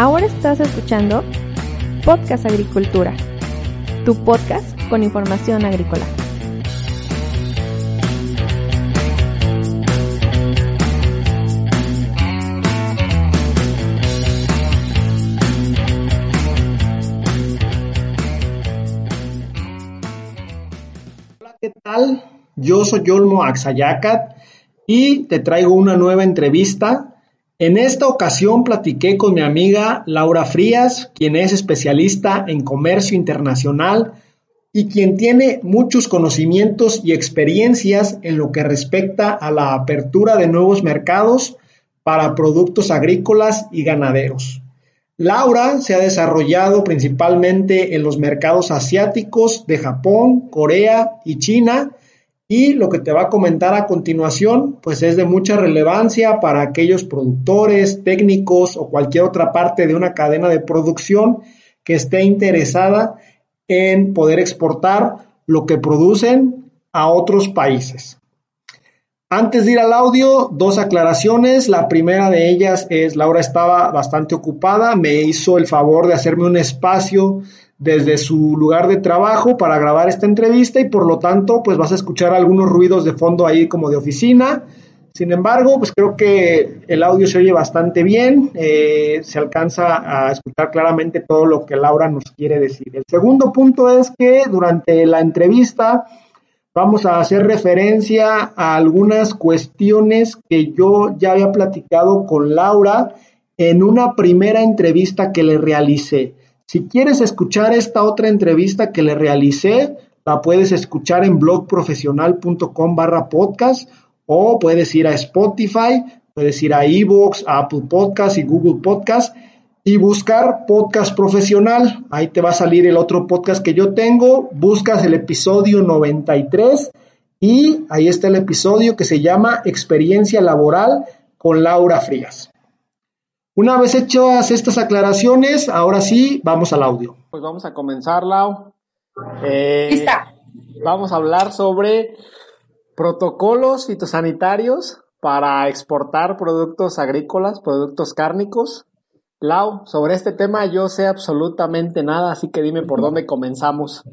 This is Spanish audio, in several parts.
Ahora estás escuchando Podcast Agricultura, tu podcast con información agrícola. Hola, ¿qué tal? Yo soy Yolmo Axayacat y te traigo una nueva entrevista. En esta ocasión platiqué con mi amiga Laura Frías, quien es especialista en comercio internacional y quien tiene muchos conocimientos y experiencias en lo que respecta a la apertura de nuevos mercados para productos agrícolas y ganaderos. Laura se ha desarrollado principalmente en los mercados asiáticos de Japón, Corea y China y lo que te va a comentar a continuación, pues es de mucha relevancia para aquellos productores, técnicos o cualquier otra parte de una cadena de producción que esté interesada en poder exportar lo que producen a otros países. Antes de ir al audio, dos aclaraciones. La primera de ellas es, Laura estaba bastante ocupada, me hizo el favor de hacerme un espacio desde su lugar de trabajo para grabar esta entrevista y por lo tanto pues vas a escuchar algunos ruidos de fondo ahí como de oficina. Sin embargo, pues creo que el audio se oye bastante bien, eh, se alcanza a escuchar claramente todo lo que Laura nos quiere decir. El segundo punto es que durante la entrevista vamos a hacer referencia a algunas cuestiones que yo ya había platicado con Laura en una primera entrevista que le realicé. Si quieres escuchar esta otra entrevista que le realicé, la puedes escuchar en blogprofesional.com barra podcast o puedes ir a Spotify, puedes ir a Evox, a Apple Podcast y Google Podcast y buscar podcast profesional. Ahí te va a salir el otro podcast que yo tengo. Buscas el episodio 93 y ahí está el episodio que se llama Experiencia Laboral con Laura Frías. Una vez hechas estas aclaraciones, ahora sí, vamos al audio. Pues vamos a comenzar, Lau. Eh, Lista. Vamos a hablar sobre protocolos fitosanitarios para exportar productos agrícolas, productos cárnicos. Lau, sobre este tema yo sé absolutamente nada, así que dime por dónde comenzamos.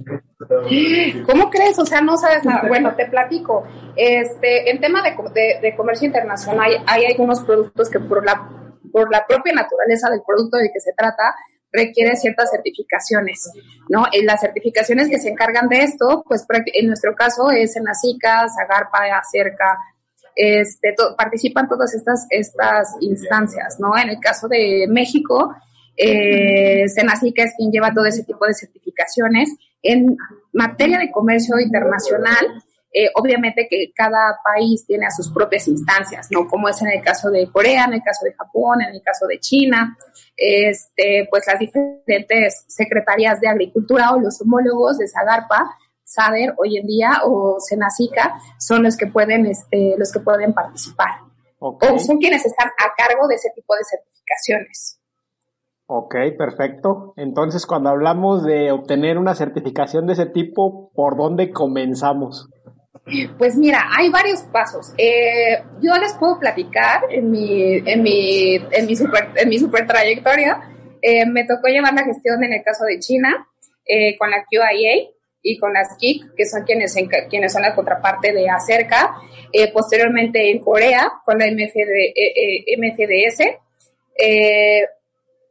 ¿Cómo crees? O sea, no sabes nada. Bueno, te platico. Este, en tema de, de comercio internacional hay algunos productos que por la por la propia naturaleza del producto de que se trata, requiere ciertas certificaciones, ¿no? En las certificaciones que se encargan de esto, pues en nuestro caso es en Senacica, Zagarpa, Acerca, este, participan todas estas, estas instancias, ¿no? En el caso de México, eh, Senacica es quien lleva todo ese tipo de certificaciones. En materia de comercio internacional, eh, obviamente que cada país tiene a sus propias instancias, ¿no? Como es en el caso de Corea, en el caso de Japón, en el caso de China, este, pues las diferentes secretarías de agricultura o los homólogos de Sagarpa, SADER hoy en día o Senacica son los que pueden, este, los que pueden participar. O son quienes están a cargo de ese tipo de certificaciones. Ok, perfecto. Entonces, cuando hablamos de obtener una certificación de ese tipo, ¿por dónde comenzamos? Pues mira, hay varios pasos. Eh, yo les puedo platicar en mi, en mi, en mi, super, en mi super trayectoria. Eh, me tocó llevar la gestión en el caso de China eh, con la QIA y con las KIC, que son quienes, quienes son la contraparte de ACERCA. posteriormente en Corea con la MFD, MFDS.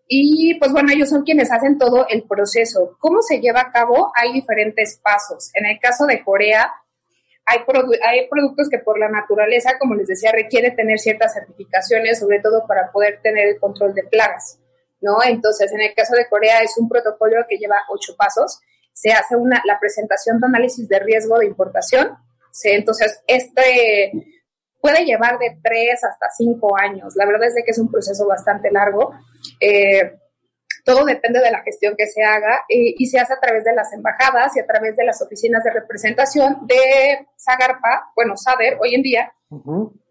y pues bueno, ellos son quienes hacen todo el proceso. ¿Cómo se lleva a cabo? Hay diferentes pasos. En el caso de Corea, hay, hay productos que por la naturaleza, como les decía, requiere tener ciertas certificaciones, sobre todo para poder tener el control de plagas, ¿no? Entonces, en el caso de Corea es un protocolo que lleva ocho pasos. Se hace una, la presentación de análisis de riesgo de importación. entonces, este puede llevar de tres hasta cinco años. La verdad es que es un proceso bastante largo. Eh, todo depende de la gestión que se haga eh, y se hace a través de las embajadas y a través de las oficinas de representación de Zagarpa, bueno, Saber hoy en día,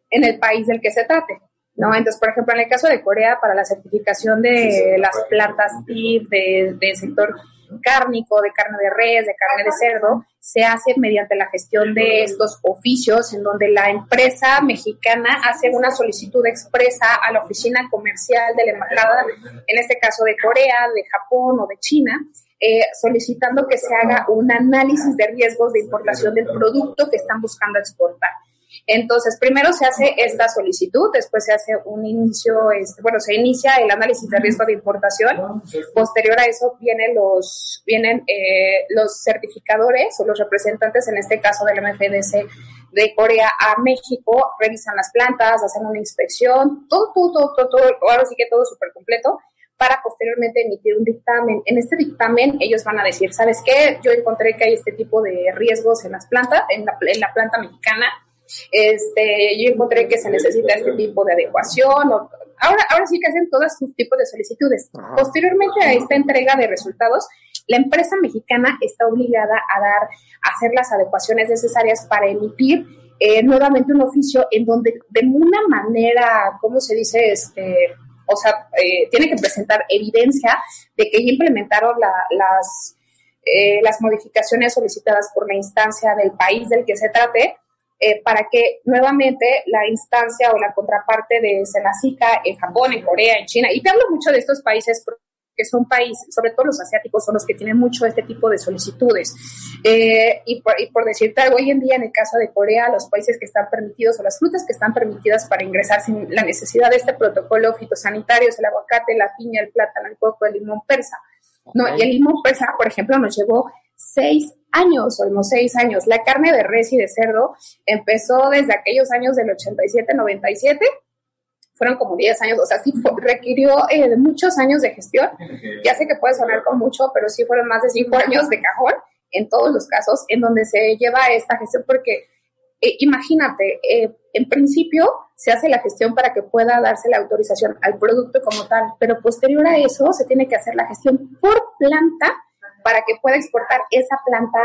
en el país del que se trate. ¿no? Entonces, por ejemplo, en el caso de Corea, para la certificación de las plantas PIB, del de sector cárnico, de carne de res, de carne de cerdo, se hace mediante la gestión de estos oficios, en donde la empresa mexicana hace una solicitud expresa a la oficina comercial de la embajada, en este caso de Corea, de Japón o de China, eh, solicitando que se haga un análisis de riesgos de importación del producto que están buscando exportar. Entonces, primero se hace esta solicitud, después se hace un inicio, este, bueno, se inicia el análisis de riesgo de importación. Posterior a eso vienen los, vienen eh, los certificadores o los representantes, en este caso del MFDC de Corea a México, revisan las plantas, hacen una inspección, todo, todo, todo, todo, ahora sí que todo súper completo para posteriormente emitir un dictamen. En este dictamen ellos van a decir, ¿sabes qué? Yo encontré que hay este tipo de riesgos en las plantas, en la, en la planta mexicana, este, yo encontré que se necesita este tipo de adecuación. ahora, ahora sí que hacen todos sus tipos de solicitudes. Posteriormente a esta entrega de resultados, la empresa mexicana está obligada a dar, a hacer las adecuaciones necesarias para emitir eh, nuevamente un oficio en donde de una manera, ¿cómo se dice? Este, o sea, eh, tiene que presentar evidencia de que ya implementaron las, eh, las modificaciones solicitadas por la instancia del país del que se trate eh, para que nuevamente la instancia o la contraparte de Senacica en Japón, en Corea, en China, y te hablo mucho de estos países porque son países, sobre todo los asiáticos, son los que tienen mucho este tipo de solicitudes. Eh, y, por, y, por, decirte algo, hoy en día en el caso de Corea, los países que están permitidos o las frutas que están permitidas para ingresar sin la necesidad de este protocolo fitosanitario es el aguacate, la piña, el plátano, el coco, el limón persa. No, y el limón persa, por ejemplo, nos llevó seis años, o unos seis años. La carne de res y de cerdo empezó desde aquellos años del 87-97, fueron como 10 años, o sea, sí requirió eh, muchos años de gestión. Ya sé que puede sonar con mucho, pero sí fueron más de 5 años de cajón en todos los casos en donde se lleva esta gestión, porque eh, imagínate, eh, en principio se hace la gestión para que pueda darse la autorización al producto como tal, pero posterior a eso se tiene que hacer la gestión por planta para que pueda exportar esa planta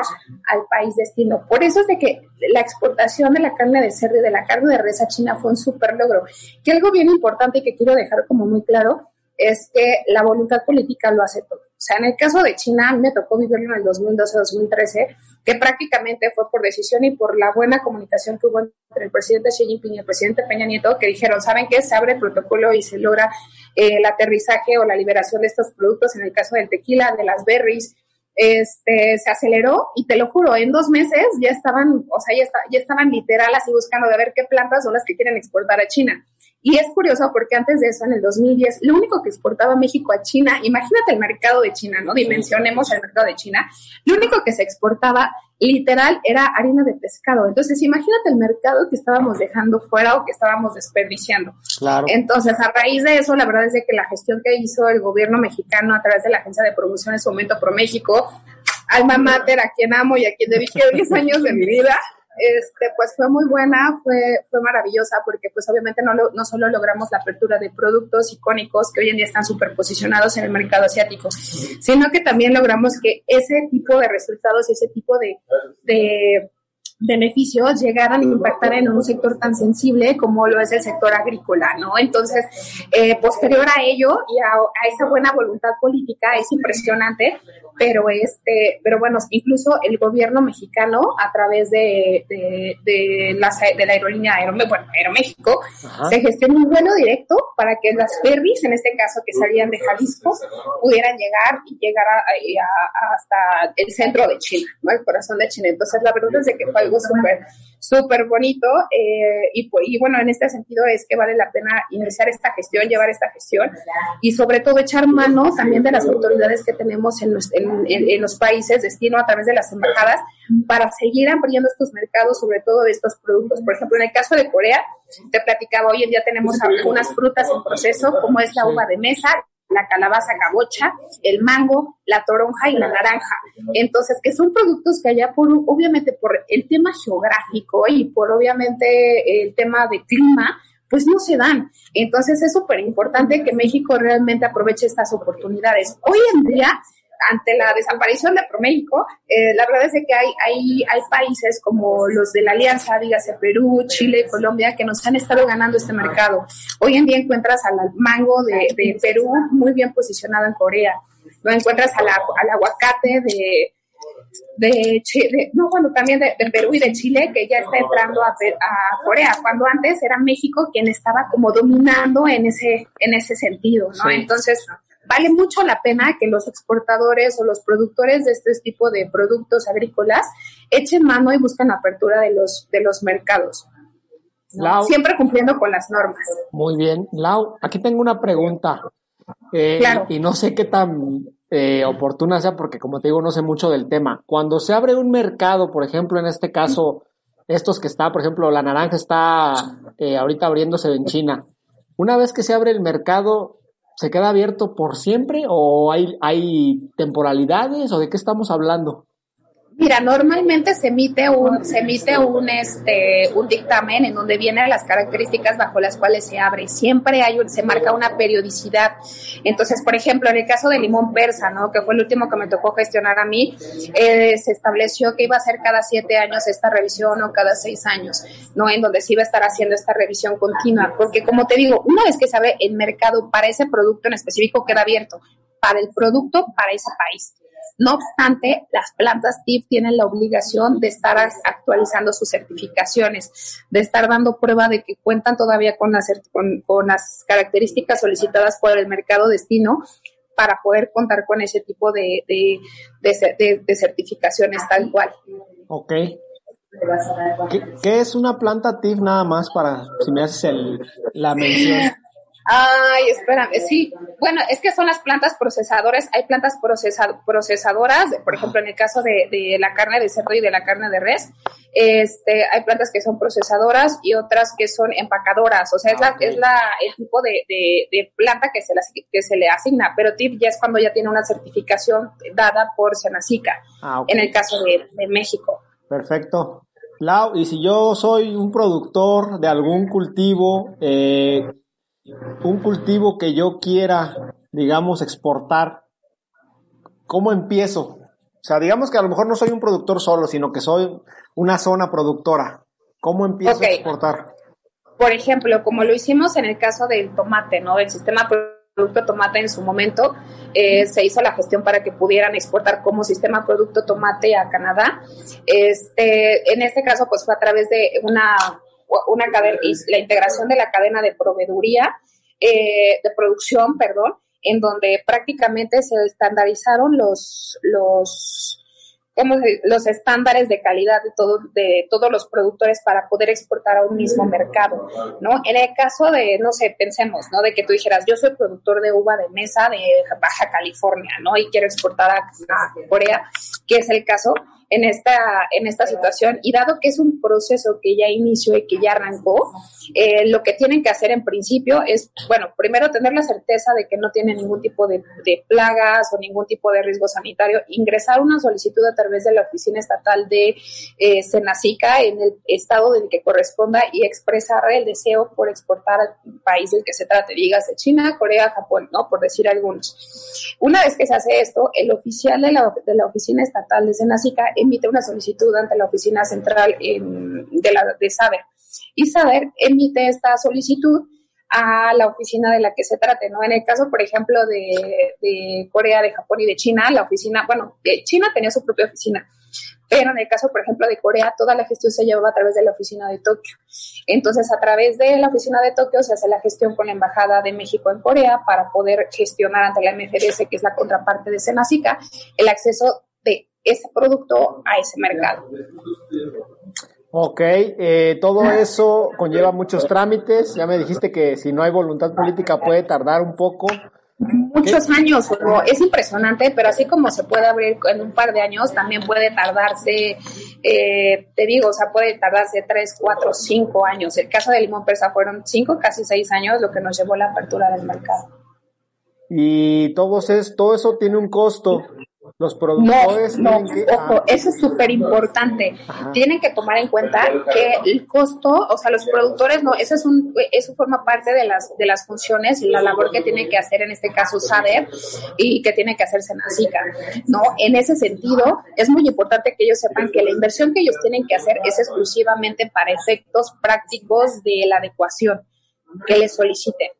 al país destino. Por eso es de que la exportación de la carne de cerdo y de la carne de res a China fue un súper logro. Que algo bien importante que quiero dejar como muy claro es que la voluntad política lo hace todo. O sea, en el caso de China, me tocó vivirlo en el 2012-2013, que prácticamente fue por decisión y por la buena comunicación que hubo entre el presidente Xi Jinping y el presidente Peña Nieto, que dijeron, ¿saben qué? Se abre el protocolo y se logra eh, el aterrizaje o la liberación de estos productos, en el caso del tequila, de las berries, este, se aceleró y te lo juro, en dos meses ya estaban, o sea, ya, ya estaban literal así buscando de ver qué plantas son las que quieren exportar a China. Y es curioso porque antes de eso, en el 2010, lo único que exportaba México a China, imagínate el mercado de China, ¿no? Dimensionemos el mercado de China. Lo único que se exportaba literal era harina de pescado. Entonces, imagínate el mercado que estábamos dejando fuera o que estábamos desperdiciando. Claro. Entonces, a raíz de eso, la verdad es de que la gestión que hizo el gobierno mexicano a través de la Agencia de Promoción en su momento Pro México, alma mater, a quien amo y a quien dediqué 10 años de mi vida, este, pues fue muy buena, fue, fue maravillosa porque pues obviamente no, no solo logramos la apertura de productos icónicos que hoy en día están súper posicionados en el mercado asiático, sino que también logramos que ese tipo de resultados y ese tipo de, de beneficios llegaran a impactar en un sector tan sensible como lo es el sector agrícola, ¿no? Entonces, eh, posterior a ello y a, a, esa buena voluntad política, es impresionante pero este, pero bueno, incluso el gobierno mexicano a través de, de, de, la, de la aerolínea Aero, bueno, Aeroméxico se gestionó un vuelo directo para que las ferries, en este caso que salían de Jalisco, pudieran llegar y llegar a, hasta el centro de China, ¿no? El corazón de China. Entonces, la verdad es que fue algo súper súper bonito eh, y, y, bueno, en este sentido es que vale la pena iniciar esta gestión, llevar esta gestión y sobre todo echar mano también de las autoridades que tenemos en los, en, los países destino a través de las embajadas para seguir ampliando estos mercados, sobre todo de estos productos. Por ejemplo, en el caso de Corea, te platicaba, hoy en día tenemos algunas frutas en proceso, como es la uva de mesa, la calabaza cabocha, el mango, la toronja y la naranja. Entonces, que son productos que allá por, obviamente por el tema geográfico y por obviamente el tema de clima, pues no se dan. Entonces es súper importante que México realmente aproveche estas oportunidades. Hoy en día ante la desaparición de ProMéxico, eh, la verdad es que hay, hay, hay países como los de la Alianza, dígase Perú, Chile, Colombia, que nos han estado ganando este mercado. Hoy en día encuentras al mango de, de Perú muy bien posicionado en Corea. No encuentras al aguacate de, de, Chile, no, bueno, también de, Perú y de Chile, que ya está entrando a, a, Corea, cuando antes era México quien estaba como dominando en ese, en ese sentido, ¿no? Entonces, vale mucho la pena que los exportadores o los productores de este tipo de productos agrícolas echen mano y busquen apertura de los, de los mercados. Siempre cumpliendo con las normas. Muy bien. Lau, aquí tengo una pregunta. Eh, y no sé qué tan eh, oportuna sea, porque como te digo, no sé mucho del tema. Cuando se abre un mercado, por ejemplo, en este caso, estos que está, por ejemplo, la naranja está eh, ahorita abriéndose en China. Una vez que se abre el mercado, ¿se queda abierto por siempre o hay, hay temporalidades o de qué estamos hablando? Mira, normalmente se emite un, se emite un, este, un dictamen en donde vienen las características bajo las cuales se abre. Siempre hay se marca una periodicidad. Entonces, por ejemplo, en el caso de limón persa, ¿no? Que fue el último que me tocó gestionar a mí, eh, se estableció que iba a ser cada siete años esta revisión o cada seis años, ¿no? En donde se iba a estar haciendo esta revisión continua. Porque, como te digo, una vez que se abre el mercado para ese producto en específico queda abierto para el producto, para ese país. No obstante, las plantas TIP tienen la obligación de estar actualizando sus certificaciones, de estar dando prueba de que cuentan todavía con las, con, las características solicitadas por el mercado destino para poder contar con ese tipo de, de, certificaciones tal cual. Ok. ¿Qué, es una planta TIF nada más para, si me haces la mención? Ay, espérame, sí. Bueno, es que son las plantas procesadoras. Hay plantas procesadoras, por ejemplo, en el caso de, la carne de cerdo y de la carne de res, este, hay plantas que son procesadoras y otras que son empacadoras. O sea, es, la, es la, el tipo de, planta que se, que se le asigna. Pero TIP ya es cuando ya tiene una certificación dada por Senacica, ah, en el caso de, de México. Perfecto. Lau, y si yo soy un productor de algún cultivo, eh, un cultivo que yo quiera, digamos, exportar, ¿cómo empiezo? O sea, digamos que a lo mejor no soy un productor solo, sino que soy una zona productora. ¿Cómo empiezo a exportar? Por ejemplo, como lo hicimos en el caso del tomate, ¿no? El sistema producto tomate en su momento eh, se hizo la gestión para que pudieran exportar como sistema producto tomate a Canadá. Este, en este caso, pues fue a través de una una cadena, la integración de la cadena de proveeduría, eh, de producción, perdón, en donde prácticamente se estandarizaron los, los, los estándares de calidad de, todo, de todos los productores para poder exportar a un mismo mercado, ¿no? En el caso de, no sé, pensemos, ¿no? De que tú dijeras, yo soy productor de uva de mesa de Baja California, ¿no? Y quiero exportar a, a Corea, que es el caso, en esta, en esta situación y dado que es un proceso que ya inició y que ya arrancó, eh, lo que tienen que hacer en principio es, bueno, primero tener la certeza de que no tiene ningún tipo de, plagas o ningún tipo de riesgo sanitario, ingresar una solicitud a través de la Oficina Estatal de eh, Senacica en el estado del que corresponda y expresar el deseo por exportar al país del que se trate, digas de China, Corea, Japón, ¿no? Por decir algunos. Una vez que se hace esto, el oficial de la, de la Oficina Estatal de Senacica emite una solicitud ante la oficina central de, de Saber. Y Saber emite esta solicitud a la oficina de la que se trate, ¿no? En el caso, por ejemplo, de, Corea, de Japón y de China, la oficina, bueno, China tenía su propia oficina, pero en el caso, por ejemplo, de Corea, toda la gestión se llevaba a través de la oficina de Tokio. Entonces, a través de la oficina de Tokio se hace la gestión con la Embajada de México en Corea para poder gestionar ante la MFDS, que es la contraparte de Senacica, el acceso ese producto a ese mercado. Ok, eh, todo eso conlleva muchos trámites. Ya me dijiste que si no hay voluntad política puede tardar un poco. Muchos años, es impresionante, pero así como se puede abrir en un par de años, también puede tardarse, eh, te digo, o sea, puede tardarse tres, cuatro, cinco años. El caso de Limón Persa fueron cinco, casi seis años, lo que nos llevó a la apertura del mercado. Y todo, es, todo eso tiene un costo. Los productores no, no, ojo, ah. eso es súper importante. Tienen que tomar en cuenta que el costo, o sea, los productores no, eso es un, eso forma parte de las de las funciones y la labor que tiene que hacer en este caso SADER y que tiene que hacer Senacica, ¿no? En ese sentido, es muy importante que ellos sepan que la inversión que ellos tienen que hacer es exclusivamente para efectos prácticos de la adecuación que les soliciten.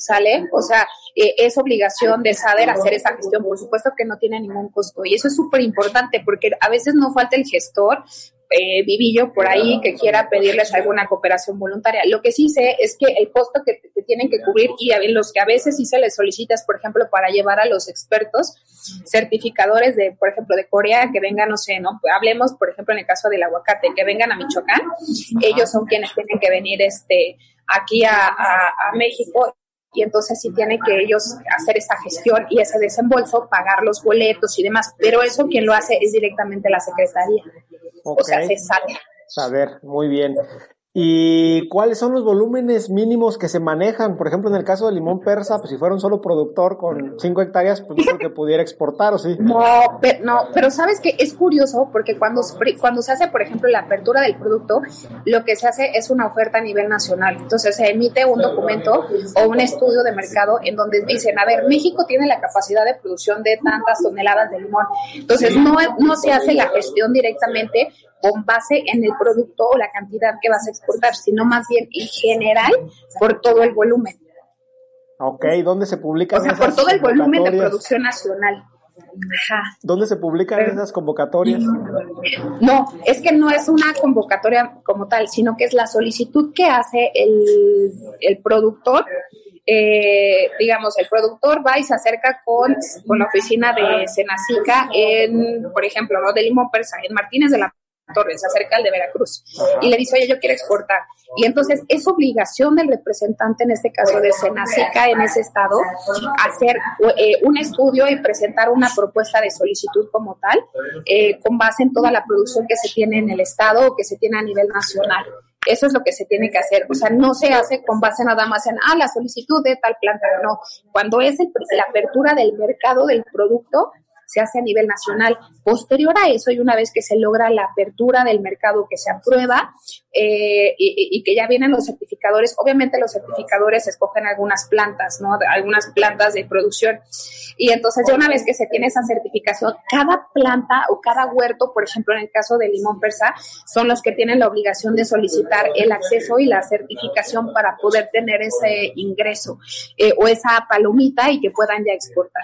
¿Sale? O sea, eh, es obligación de saber hacer esa gestión, por supuesto que no tiene ningún costo. Y eso es súper importante porque a veces no falta el gestor eh, vivillo por ahí que quiera pedirles alguna cooperación voluntaria. Lo que sí sé es que el costo que, tienen que cubrir y a los que a veces sí se les solicita es, por ejemplo, para llevar a los expertos certificadores de, por ejemplo, de Corea, que vengan, no sé, no hablemos, por ejemplo, en el caso del aguacate, que vengan a Michoacán, ellos son quienes tienen que venir este aquí a México y entonces sí tienen que ellos hacer esa gestión y ese desembolso, pagar los boletos y demás, pero eso quien lo hace es directamente la Secretaría. O sea, se sale. A ver, muy bien. ¿Y cuáles son los volúmenes mínimos que se manejan? Por ejemplo, en el caso del limón persa, pues si fuera un solo productor con 5 hectáreas, pues no creo que pudiera exportar, ¿o sí? No, pero, no, pero sabes que es curioso porque cuando, cuando se hace, por ejemplo, la apertura del producto, lo que se hace es una oferta a nivel nacional. Entonces se emite un documento o un estudio de mercado en donde dicen, a ver, México tiene la capacidad de producción de tantas toneladas de limón. Entonces no, no se hace la gestión directamente, con base en el producto o la cantidad que vas a exportar, sino más bien en general por todo el volumen. Ok, ¿dónde se publican? O sea, por todo el volumen de producción nacional. Ajá. ¿Dónde se publican esas convocatorias? No, es que no es una convocatoria como tal, sino que es la solicitud que hace el, el productor. Eh, digamos, el productor va y se acerca con, con la oficina de Senacica en, por ejemplo, ¿no? de Limón Persa, en Martínez de la Torres, acerca al de Veracruz, y le dice, oye, yo quiero exportar. Y entonces es obligación del representante, en este caso de Senacica, en ese estado, hacer eh, un estudio y presentar una propuesta de solicitud como tal, eh, con base en toda la producción que se tiene en el estado o que se tiene a nivel nacional. Eso es lo que se tiene que hacer. O sea, no se hace con base nada más en, ah, la solicitud de tal planta. No. Cuando es la apertura del mercado del producto, se hace a nivel nacional. Posterior a eso, y una vez que se logra la apertura del mercado que se aprueba eh, y, que ya vienen los certificadores, obviamente los certificadores escogen algunas plantas, ¿no? Algunas plantas de producción. Y entonces ya una vez que se tiene esa certificación, cada planta o cada huerto, por ejemplo, en el caso de limón persa, son los que tienen la obligación de solicitar el acceso y la certificación para poder tener ese ingreso eh, o esa palomita y que puedan ya exportar.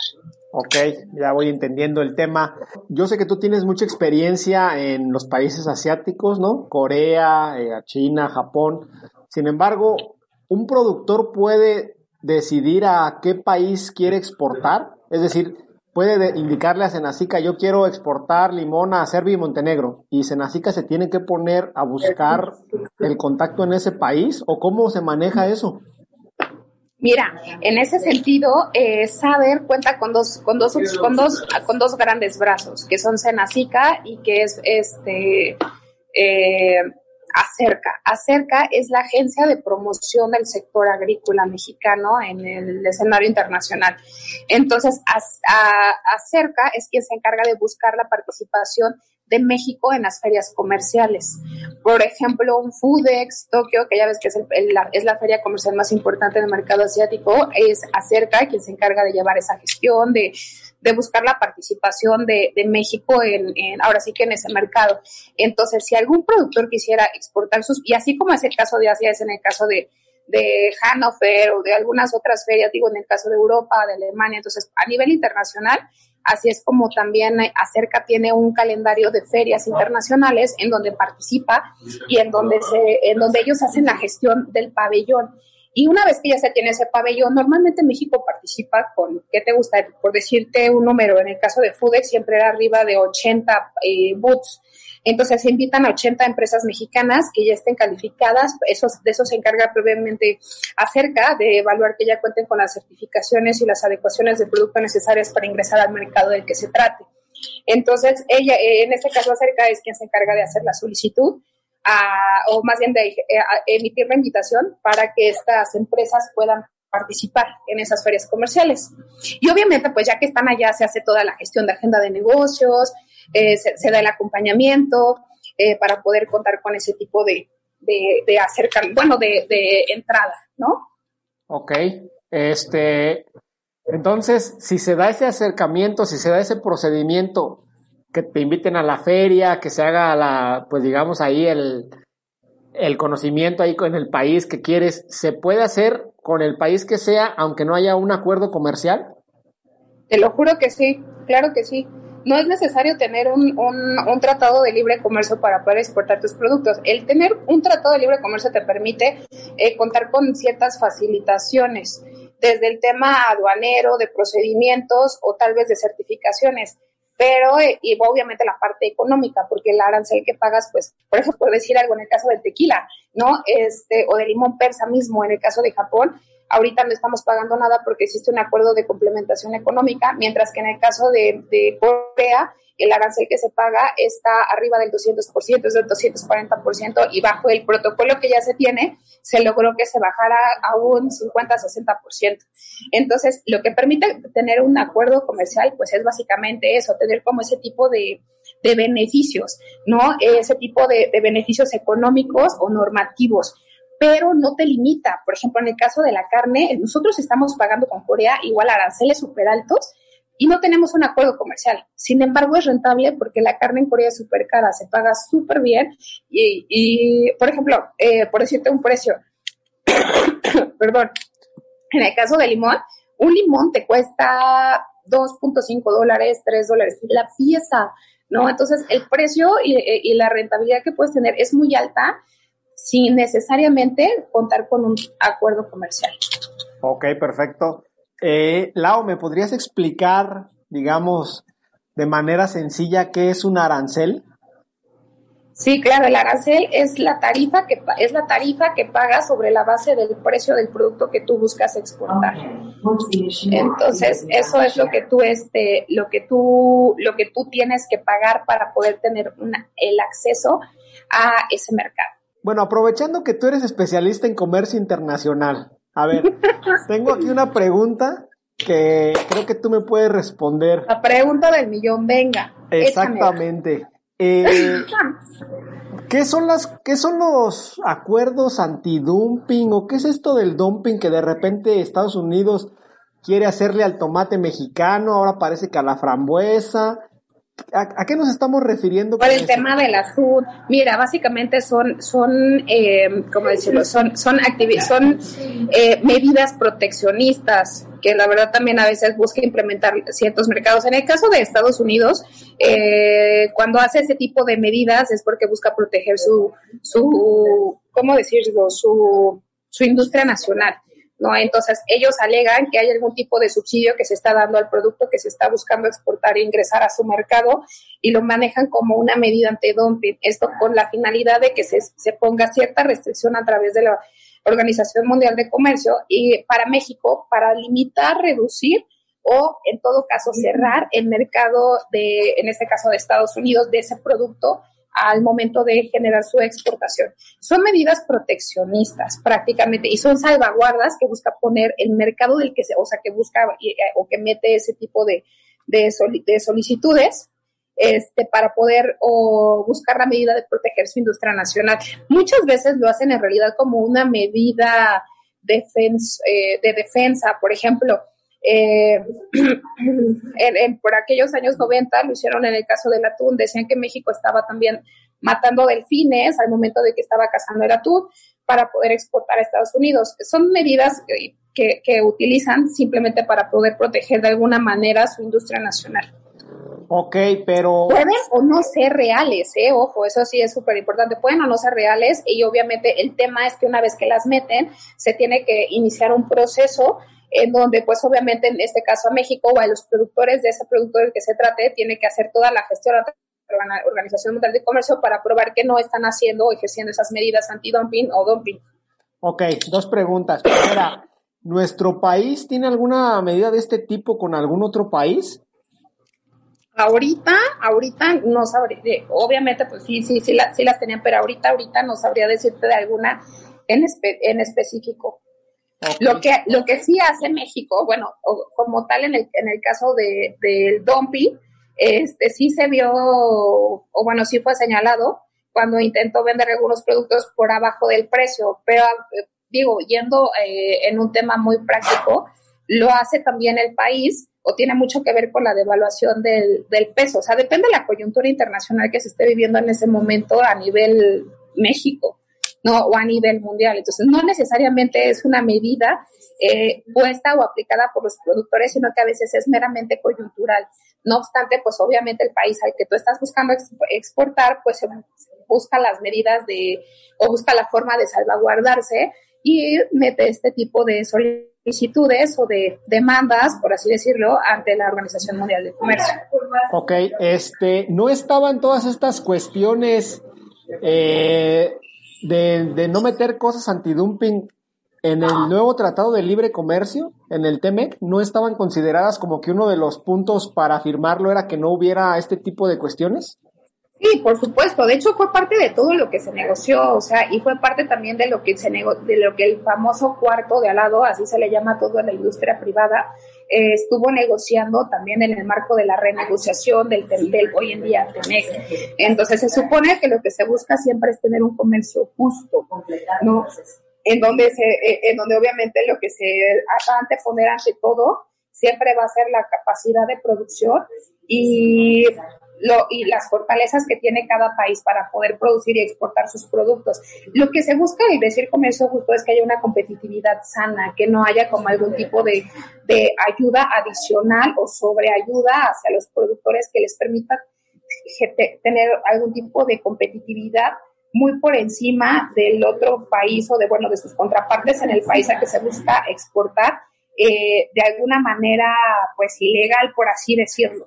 Ok, ya voy entendiendo el tema. Yo sé que tú tienes mucha experiencia en los países asiáticos, ¿no? Corea, eh, China, Japón. Sin embargo, ¿un productor puede decidir a qué país quiere exportar? Es decir, puede indicarle a Senacica, yo quiero exportar limón a Serbia y Montenegro, y Senacica se tiene que poner a buscar el contacto en ese país, o cómo se maneja eso? Mira, en ese sentido, eh, Saber cuenta con dos, con dos, con dos, con dos grandes brazos, que son Senacica y que es este eh, Acerca. Acerca es la agencia de promoción del sector agrícola mexicano en el escenario internacional. Entonces, Acerca es quien se encarga de buscar la participación de México en las ferias comerciales. Por ejemplo, un Foodex Tokio, que ya ves que es, la, es la feria comercial más importante del mercado asiático, es acerca quien se encarga de llevar esa gestión, de, de buscar la participación de, de México en, en, ahora sí que en ese mercado. Entonces, si algún productor quisiera exportar sus, y así como es el caso de Asia, es en el caso de, de Hannover o de algunas otras ferias, digo, en el caso de Europa, de Alemania, entonces a nivel internacional, Así es como también Acerca tiene un calendario de ferias internacionales en donde participa y en donde, se, en donde ellos hacen la gestión del pabellón. Y una vez que ya se tiene ese pabellón, normalmente México participa con, ¿qué te gusta? Por decirte un número, en el caso de FUDEX siempre era arriba de 80 eh, booths. Entonces se invitan a 80 empresas mexicanas que ya estén calificadas, de eso se encarga previamente acerca de evaluar que ya cuenten con las certificaciones y las adecuaciones de producto necesarias para ingresar al mercado del que se trate. Entonces, ella, eh, en este caso, acerca es quien se encarga de hacer la solicitud o más bien de eh, emitir la invitación para que estas empresas puedan participar en esas ferias comerciales. Y obviamente, pues ya que están allá, se hace toda la gestión de agenda de negocios, eh, se, da el acompañamiento eh, para poder contar con ese tipo de, de, de bueno, de, de entrada, ¿no? Ok, este, entonces, si se da ese acercamiento, si se da ese procedimiento, que te inviten a la feria, que se haga la, pues digamos ahí el, el conocimiento ahí en el país que quieres, ¿se puede hacer con el país que sea, aunque no haya un acuerdo comercial? Te lo juro que sí, claro que sí. No es necesario tener un, un, tratado de libre comercio para poder exportar tus productos. El tener un tratado de libre comercio te permite eh, contar con ciertas facilitaciones, desde el tema aduanero, de procedimientos o tal vez de certificaciones pero eh, y obviamente la parte económica, porque el arancel que pagas, pues, por eso puedo decir algo en el caso del tequila, ¿no? Este, o del limón persa mismo en el caso de Japón, ahorita no estamos pagando nada porque existe un acuerdo de complementación económica, mientras que en el caso de, de Corea, el arancel que se paga está arriba del 200%, es del 240% y bajo el protocolo que ya se tiene, se logró que se bajara a un 50-60%. Entonces, lo que permite tener un acuerdo comercial, pues es básicamente eso, tener como ese tipo de, beneficios, ¿no? Ese tipo de, de beneficios económicos o normativos pero no te limita. Por ejemplo, en el caso de la carne, nosotros estamos pagando con Corea igual aranceles súper altos y no tenemos un acuerdo comercial. Sin embargo, es rentable porque la carne en Corea es súper cara, se paga súper bien y, por ejemplo, eh, por decirte un precio, perdón, en el caso del limón, un limón te cuesta 2.5 dólares, 3 dólares la pieza, ¿no? Entonces, el precio y, y la rentabilidad que puedes tener es muy alta sin necesariamente contar con un acuerdo comercial. Ok, perfecto. Eh, Lau, ¿me podrías explicar, digamos, de manera sencilla qué es un arancel? Sí, claro, el arancel es la tarifa que es la tarifa que pagas sobre la base del precio del producto que tú buscas exportar. Entonces, eso es lo que tú este lo que tú lo que tú tienes que pagar para poder tener el acceso a ese mercado. Bueno, aprovechando que tú eres especialista en comercio internacional, a ver, tengo aquí una pregunta que creo que tú me puedes responder. La pregunta del millón, venga. Exactamente. Eh, ¿Qué son las, qué son los acuerdos antidumping o qué es esto del dumping que de repente Estados Unidos quiere hacerle al tomate mexicano, ahora parece que a la frambuesa? ¿A, qué nos estamos refiriendo? Por el tema de la SUD. Mira, básicamente son, son eh, ¿cómo decirlo? Son, son, son eh, medidas proteccionistas que la verdad también a veces busca implementar ciertos mercados. En el caso de Estados Unidos, eh, cuando hace ese tipo de medidas es porque busca proteger su, su ¿cómo decirlo? Su, su industria nacional. ¿No? Entonces, ellos alegan que hay algún tipo de subsidio que se está dando al producto que se está buscando exportar e ingresar a su mercado y lo manejan como una medida antidumping. Esto con la finalidad de que se, se ponga cierta restricción a través de la Organización Mundial de Comercio y para México, para limitar, reducir o en todo caso cerrar el mercado de, en este caso de Estados Unidos, de ese producto al momento de generar su exportación. Son medidas proteccionistas prácticamente y son salvaguardas que busca poner el mercado del que se, o sea, que busca eh, o que mete ese tipo de, de, solicitudes este, para poder o buscar la medida de proteger su industria nacional. Muchas veces lo hacen en realidad como una medida eh, de defensa, por ejemplo, eh, en, por aquellos años 90 lo hicieron en el caso del atún, decían que México estaba también matando delfines al momento de que estaba cazando el atún para poder exportar a Estados Unidos. Son medidas que, que, utilizan simplemente para poder proteger de alguna manera su industria nacional. Ok, pero... Pueden o no ser reales, ¿eh? Ojo, eso sí es súper importante. Pueden o no ser reales y obviamente el tema es que una vez que las meten, se tiene que iniciar un proceso en donde pues obviamente en este caso a México o a los productores de ese producto del que se trate tiene que hacer toda la gestión a la Organización Mundial de Comercio para probar que no están haciendo o ejerciendo esas medidas anti-dumping o dumping. Ok, dos preguntas. Primera, ¿nuestro país tiene alguna medida de este tipo con algún otro país? Ahorita, ahorita no sabría, obviamente pues sí, sí, sí, sí las tenían, pero ahorita, ahorita no sabría decirte de alguna en, en específico. Lo, que, lo que sí hace México, bueno, como tal en el, en el caso de, del dumping, este, sí se vio, o bueno, sí fue señalado cuando intentó vender algunos productos por abajo del precio, pero digo, yendo eh, en un tema muy práctico, lo hace también el país o tiene mucho que ver con la devaluación del, del peso. O sea, depende de la coyuntura internacional que se esté viviendo en ese momento a nivel México. ¿No? O a nivel mundial. Entonces, no necesariamente es una medida eh, puesta o aplicada por los productores, sino que a veces es meramente coyuntural. No obstante, pues obviamente el país al que tú estás buscando exportar, pues busca las medidas de, o busca la forma de salvaguardarse y mete este tipo de solicitudes o de demandas, por así decirlo, ante la Organización Mundial del Comercio. Ok, este, ¿no estaban todas estas cuestiones eh, de, de, no meter cosas antidumping en el nuevo Tratado de Libre Comercio, en el TEMEC, no estaban consideradas como que uno de los puntos para firmarlo era que no hubiera este tipo de cuestiones? Sí, por supuesto. De hecho, fue parte de todo lo que se negoció, o sea, y fue parte también de lo que se nego de lo que el famoso cuarto de al lado, así se le llama todo en la industria privada, eh, estuvo negociando también en el marco de la renegociación del, del, hoy en día TEMEC. Entonces, se supone que lo que se busca siempre es tener un comercio justo, ¿no? En donde, se, eh, en donde obviamente lo que se va a anteponer ante todo siempre va a ser la capacidad de producción y lo, y las fortalezas que tiene cada país para poder producir y exportar sus productos. Lo que se busca al decir comercio justo es que haya una competitividad sana, que no haya como algún tipo de, de ayuda adicional o sobreayuda hacia los productores que les permita tener algún tipo de competitividad muy por encima del otro país o de, bueno, de sus contrapartes en el país al que se busca exportar eh, de alguna manera, pues, ilegal, por así decirlo.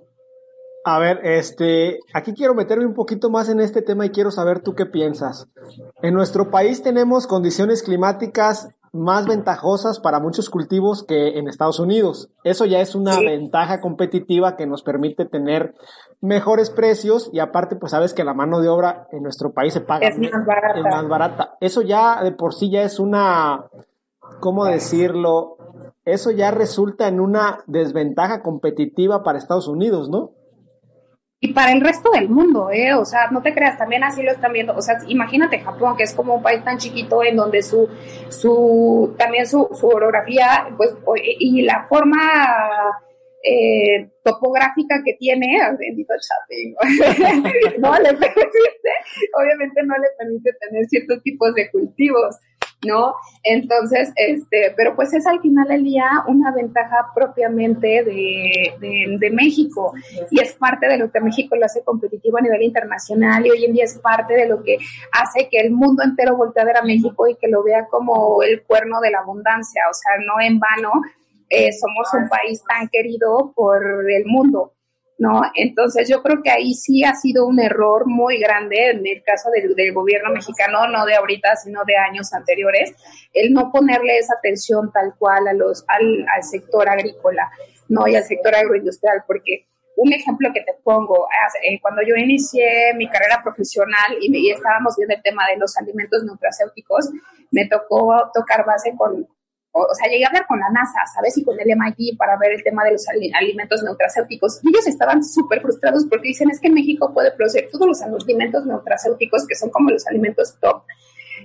A ver, este, aquí quiero meterme un poquito más en este tema y quiero saber tú qué piensas. En nuestro país tenemos condiciones climáticas más ventajosas para muchos cultivos que en Estados Unidos. Eso ya es una ventaja competitiva que nos permite tener mejores precios y aparte, pues sabes que la mano de obra en nuestro país se paga es más barata. Es más barata. Eso ya de por sí ya es una, ¿cómo decirlo? Eso ya resulta en una desventaja competitiva para Estados Unidos, ¿no? Y para el resto del mundo, ¿eh? O sea, no te creas, también así lo están viendo. O sea, imagínate Japón, que es como un país tan chiquito en donde su, su, también su, su orografía, pues, y la forma eh, topográfica que tiene, bendito Chapín, no le permite, obviamente no le permite tener ciertos tipos de cultivos. ¿No? Entonces, este, pero pues es al final del día una ventaja propiamente de, de, México y es parte de lo que México lo hace competitivo a nivel internacional y hoy en día es parte de lo que hace que el mundo entero voltee a ver a México y que lo vea como el cuerno de la abundancia, o sea, no en vano. Eh, somos un país tan querido por el mundo. ¿No? Entonces yo creo que ahí sí ha sido un error muy grande en el caso del, gobierno mexicano, no de ahorita, sino de años anteriores, el no ponerle esa atención tal cual a los, al, al sector agrícola, ¿no? Y al sector agroindustrial, porque un ejemplo que te pongo, eh, cuando yo inicié mi carrera profesional y, estábamos viendo el tema de los alimentos nutracéuticos, me tocó tocar base con, o, sea, llegué a hablar con la NASA, ¿sabes? Y con el MIT para ver el tema de los alimentos nutracéuticos. Y ellos estaban súper frustrados porque dicen, es que México puede producir todos los alimentos nutracéuticos, que son como los alimentos top,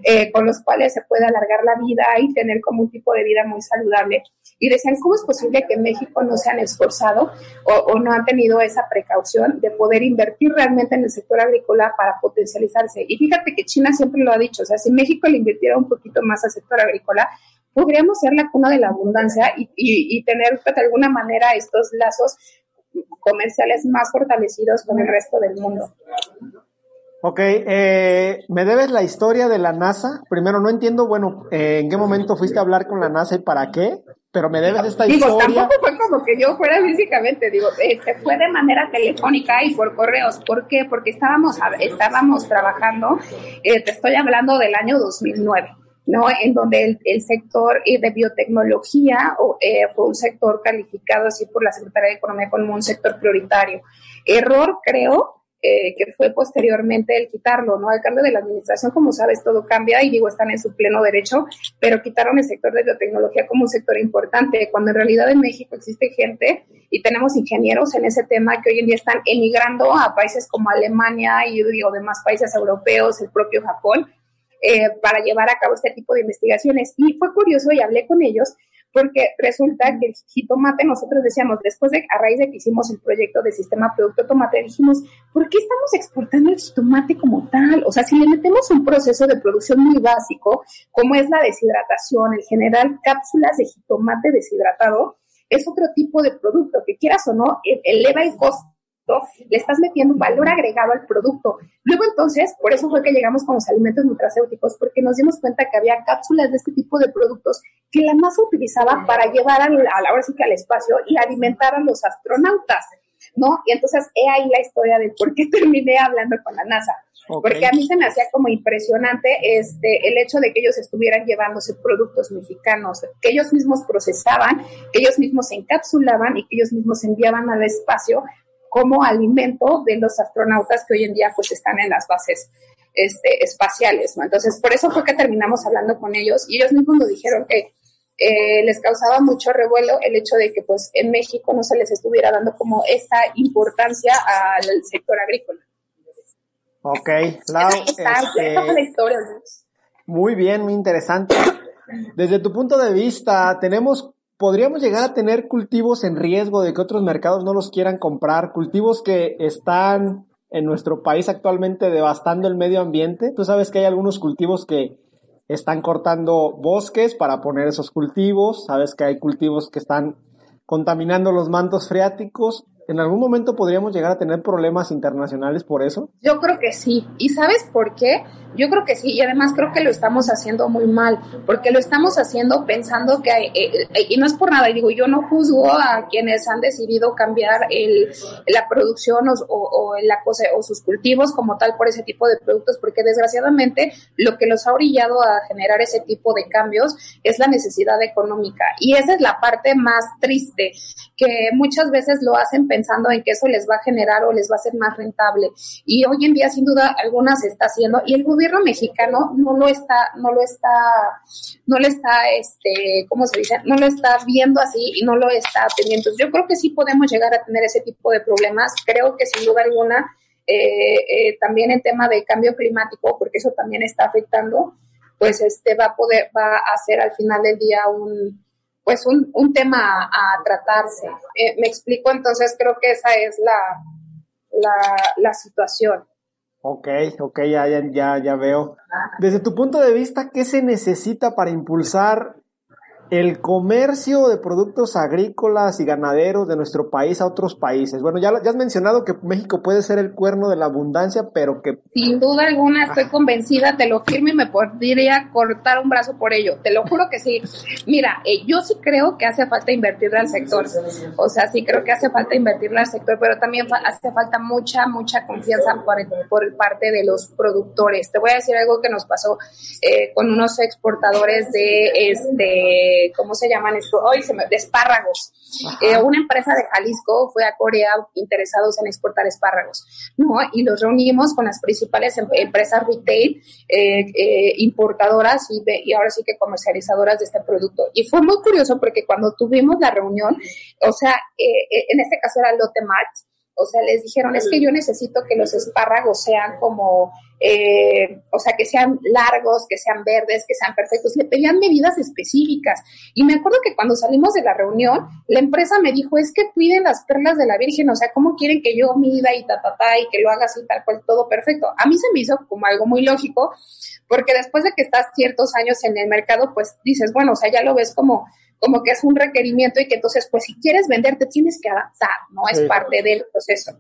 eh, con los cuales se puede alargar la vida y tener como un tipo de vida muy saludable. Y decían, ¿cómo es posible que México no se han esforzado o, o, no han tenido esa precaución de poder invertir realmente en el sector agrícola para potencializarse? Y fíjate que China siempre lo ha dicho, o sea, si México le invirtiera un poquito más al sector agrícola, podríamos ser la cuna de la abundancia y, y, y tener de alguna manera estos lazos comerciales más fortalecidos con el resto del mundo. Ok, eh, me debes la historia de la NASA. Primero, no entiendo, bueno, eh, en qué momento fuiste a hablar con la NASA y para qué, pero me debes esta digo, historia. Tampoco fue como que yo fuera físicamente, digo, este, fue de manera telefónica y por correos. ¿Por qué? Porque estábamos, estábamos trabajando, eh, te estoy hablando del año 2009. ¿No? En donde el, sector eh, de biotecnología eh, fue un sector calificado así por la Secretaría de Economía como un sector prioritario. Error, creo, eh, que fue posteriormente el quitarlo, ¿no? Al cambio de la administración, como sabes, todo cambia y digo, están en su pleno derecho, pero quitaron el sector de biotecnología como un sector importante, cuando en realidad en México existe gente y tenemos ingenieros en ese tema que hoy en día están emigrando a países como Alemania y digo, demás países europeos, el propio Japón, eh, para llevar a cabo este tipo de investigaciones. Y fue curioso y hablé con ellos porque resulta que el jitomate, nosotros decíamos, después de, a raíz de que hicimos el proyecto de sistema producto tomate, dijimos, ¿por qué estamos exportando el jitomate como tal? O sea, si le metemos un proceso de producción muy básico, como es la deshidratación, el generar cápsulas de jitomate deshidratado, es otro tipo de producto que quieras o no, e, eleva el costo le estás metiendo un valor agregado al producto. Luego entonces, por eso fue que llegamos con los alimentos nutracéuticos, porque nos dimos cuenta que había cápsulas de este tipo de productos que la NASA utilizaba para llevar a la, hora sí que al espacio y alimentar a los astronautas, ¿no? Y entonces he ahí la historia de por qué terminé hablando con la NASA. Porque a mí se me hacía como impresionante este, el hecho de que ellos estuvieran llevándose productos mexicanos, que ellos mismos procesaban, que ellos mismos encapsulaban y que ellos mismos enviaban al espacio como alimento de los astronautas que hoy en día pues están en las bases este, espaciales, ¿no? Entonces, por eso fue que terminamos hablando con ellos y ellos mismos nos dijeron que eh, les causaba mucho revuelo el hecho de que pues en México no se les estuviera dando como esta importancia al sector agrícola. Ok, Lau, este, historia, Muy bien, muy interesante. Desde tu punto de vista, tenemos podríamos llegar a tener cultivos en riesgo de que otros mercados no los quieran comprar, cultivos que están en nuestro país actualmente devastando el medio ambiente. Tú sabes que hay algunos cultivos que están cortando bosques para poner esos cultivos, sabes que hay cultivos que están contaminando los mantos freáticos. ¿En algún momento podríamos llegar a tener problemas internacionales por eso? Yo creo que sí. ¿Y sabes por qué? Yo creo que sí, y además creo que lo estamos haciendo muy mal, porque lo estamos haciendo pensando que, eh, eh, y no es por nada, digo, yo no juzgo a quienes han decidido cambiar el, la producción o, o, la cosa, o sus cultivos como tal por ese tipo de productos, porque desgraciadamente lo que los ha orillado a generar ese tipo de cambios es la necesidad económica. Y esa es la parte más triste, que muchas veces lo hacen en que eso les va a generar o les va a ser más rentable. Y hoy en día, sin duda, algunas se está haciendo, y el gobierno mexicano no lo está, no lo está, no lo está, este, ¿cómo se dice? No lo está viendo así y no lo está atendiendo. yo creo que sí podemos llegar a tener ese tipo de problemas. Creo que sin duda alguna, eh, eh, también en tema de cambio climático, porque eso también está afectando, pues este va a poder, va a ser al final del día un, pues un, un tema a, tratarse. Eh, me explico, entonces creo que esa es la, la, situación. Ok, ok, ya, ya, ya veo. Desde tu punto de vista, ¿qué se necesita para impulsar el comercio de productos agrícolas y ganaderos de nuestro país a otros países. Bueno, ya, ya has mencionado que México puede ser el cuerno de la abundancia, pero que... Sin duda alguna estoy convencida, te lo firmo y me podría cortar un brazo por ello, te lo juro que sí. Mira, eh, yo sí creo que hace falta invertirle al sector, o sea, sí creo que hace falta invertirle al sector, pero también hace falta mucha, mucha confianza por, por parte de los productores. Te voy a decir algo que nos pasó eh, con unos exportadores de este ¿cómo se llaman esto? Hoy se me, de espárragos. Eh, una empresa de Jalisco fue a Corea interesados en exportar espárragos, ¿no? Y los reunimos con las principales em, empresas retail, eh, eh, importadoras y, y, ahora sí que comercializadoras de este producto. Y fue muy curioso porque cuando tuvimos la reunión, o sea, en este caso era Lotte Mart, o sea, les dijeron, es que yo necesito que los espárragos sean como, eh, o sea, que sean largos, que sean verdes, que sean perfectos. Le pedían medidas específicas. Y me acuerdo que cuando salimos de la reunión, la empresa me dijo, es que piden las perlas de la Virgen, o sea, ¿cómo quieren que yo mida y ta, ta, ta, y que lo haga así tal cual, todo perfecto? A mí se me hizo como algo muy lógico, porque después de que estás ciertos años en el mercado, pues dices, bueno, o sea, ya lo ves como como que es un requerimiento y que entonces, pues si quieres vender, te tienes que adaptar, ¿no? Es parte del proceso.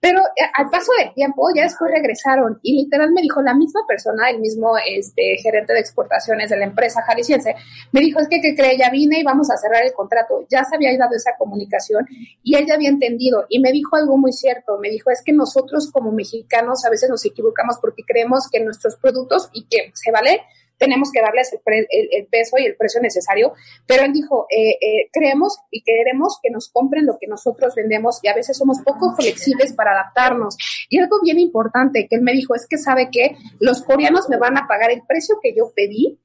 Pero eh, al paso del tiempo, ya después regresaron y literal me dijo la misma persona, el mismo este, gerente de exportaciones de la empresa jalisciense, me dijo, es que, ¿qué cree? Ya vine y vamos a cerrar el contrato. Ya se había dado esa comunicación y él ya había entendido y me dijo algo muy cierto. Me dijo, es que nosotros como mexicanos a veces nos equivocamos porque creemos que nuestros productos y que se vale tenemos que darles el, peso y el precio necesario, pero él dijo, eh, eh, creemos y queremos que nos compren lo que nosotros vendemos y a veces somos poco flexibles para adaptarnos. Y algo bien importante que él me dijo es que sabe que los coreanos me van a pagar el precio que yo pedí,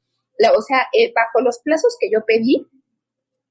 o sea, eh, bajo los plazos que yo pedí,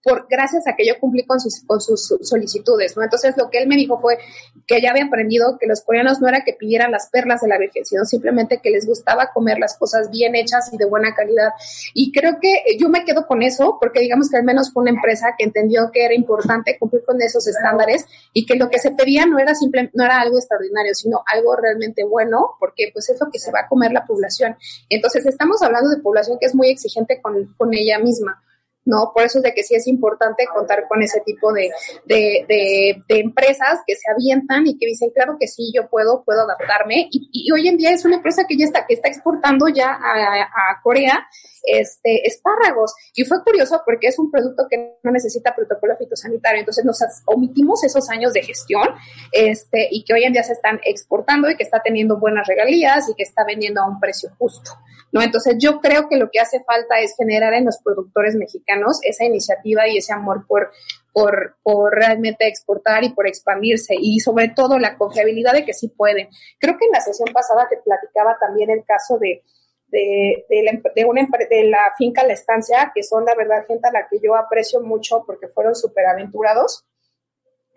por, gracias a que yo cumplí con sus, con sus solicitudes, ¿no? Entonces lo que él me dijo fue que ya había aprendido que los coreanos no era que pidieran las perlas de la virgen, sino simplemente que les gustaba comer las cosas bien hechas y de buena calidad. Y creo que yo me quedo con eso, porque digamos que al menos fue una empresa que entendió que era importante cumplir con esos estándares y que lo que se pedía no era simple, no era algo extraordinario, sino algo realmente bueno, porque pues es lo que se va a comer la población. Entonces estamos hablando de población que es muy exigente con, con ella misma. ¿No? Por eso es de que sí es importante contar con ese tipo de, de, empresas que se avientan y que dicen, claro que sí, yo puedo, puedo adaptarme. Y, hoy en día es una empresa que ya está, que está exportando ya a, a, Corea este, espárragos. Y fue curioso porque es un producto que no necesita protocolo fitosanitario. Entonces nos omitimos esos años de gestión este, y que hoy en día se están exportando y que está teniendo buenas regalías y que está vendiendo a un precio justo. ¿no? Entonces yo creo que lo que hace falta es generar en los productores mexicanos esa iniciativa y ese amor por, por, por, realmente exportar y por expandirse y sobre todo la confiabilidad de que sí pueden. Creo que en la sesión pasada te platicaba también el caso de, de, de, la, de, una, de la finca La Estancia, que son la verdad gente a la que yo aprecio mucho porque fueron súper aventurados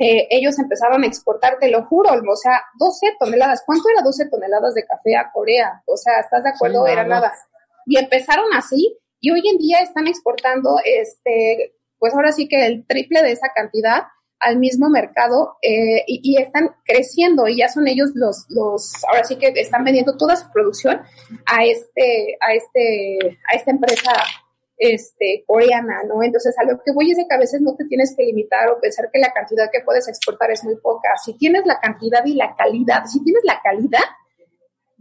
eh, ellos empezaron a exportar, te lo juro, o sea, 12 toneladas. ¿Cuánto era 12 toneladas de café a Corea? O sea, ¿estás de acuerdo? era nada. Y empezaron así y hoy en día están exportando, este, pues ahora sí que el triple de esa cantidad al mismo mercado eh, y, y, están creciendo y ya son ellos los, los, ahora sí que están vendiendo toda su producción a este, a este, a esta empresa este, coreana, ¿no? Entonces, a lo que voy es de que a veces no te tienes que limitar o pensar que la cantidad que puedes exportar es muy poca. Si tienes la cantidad y la calidad, si tienes la calidad,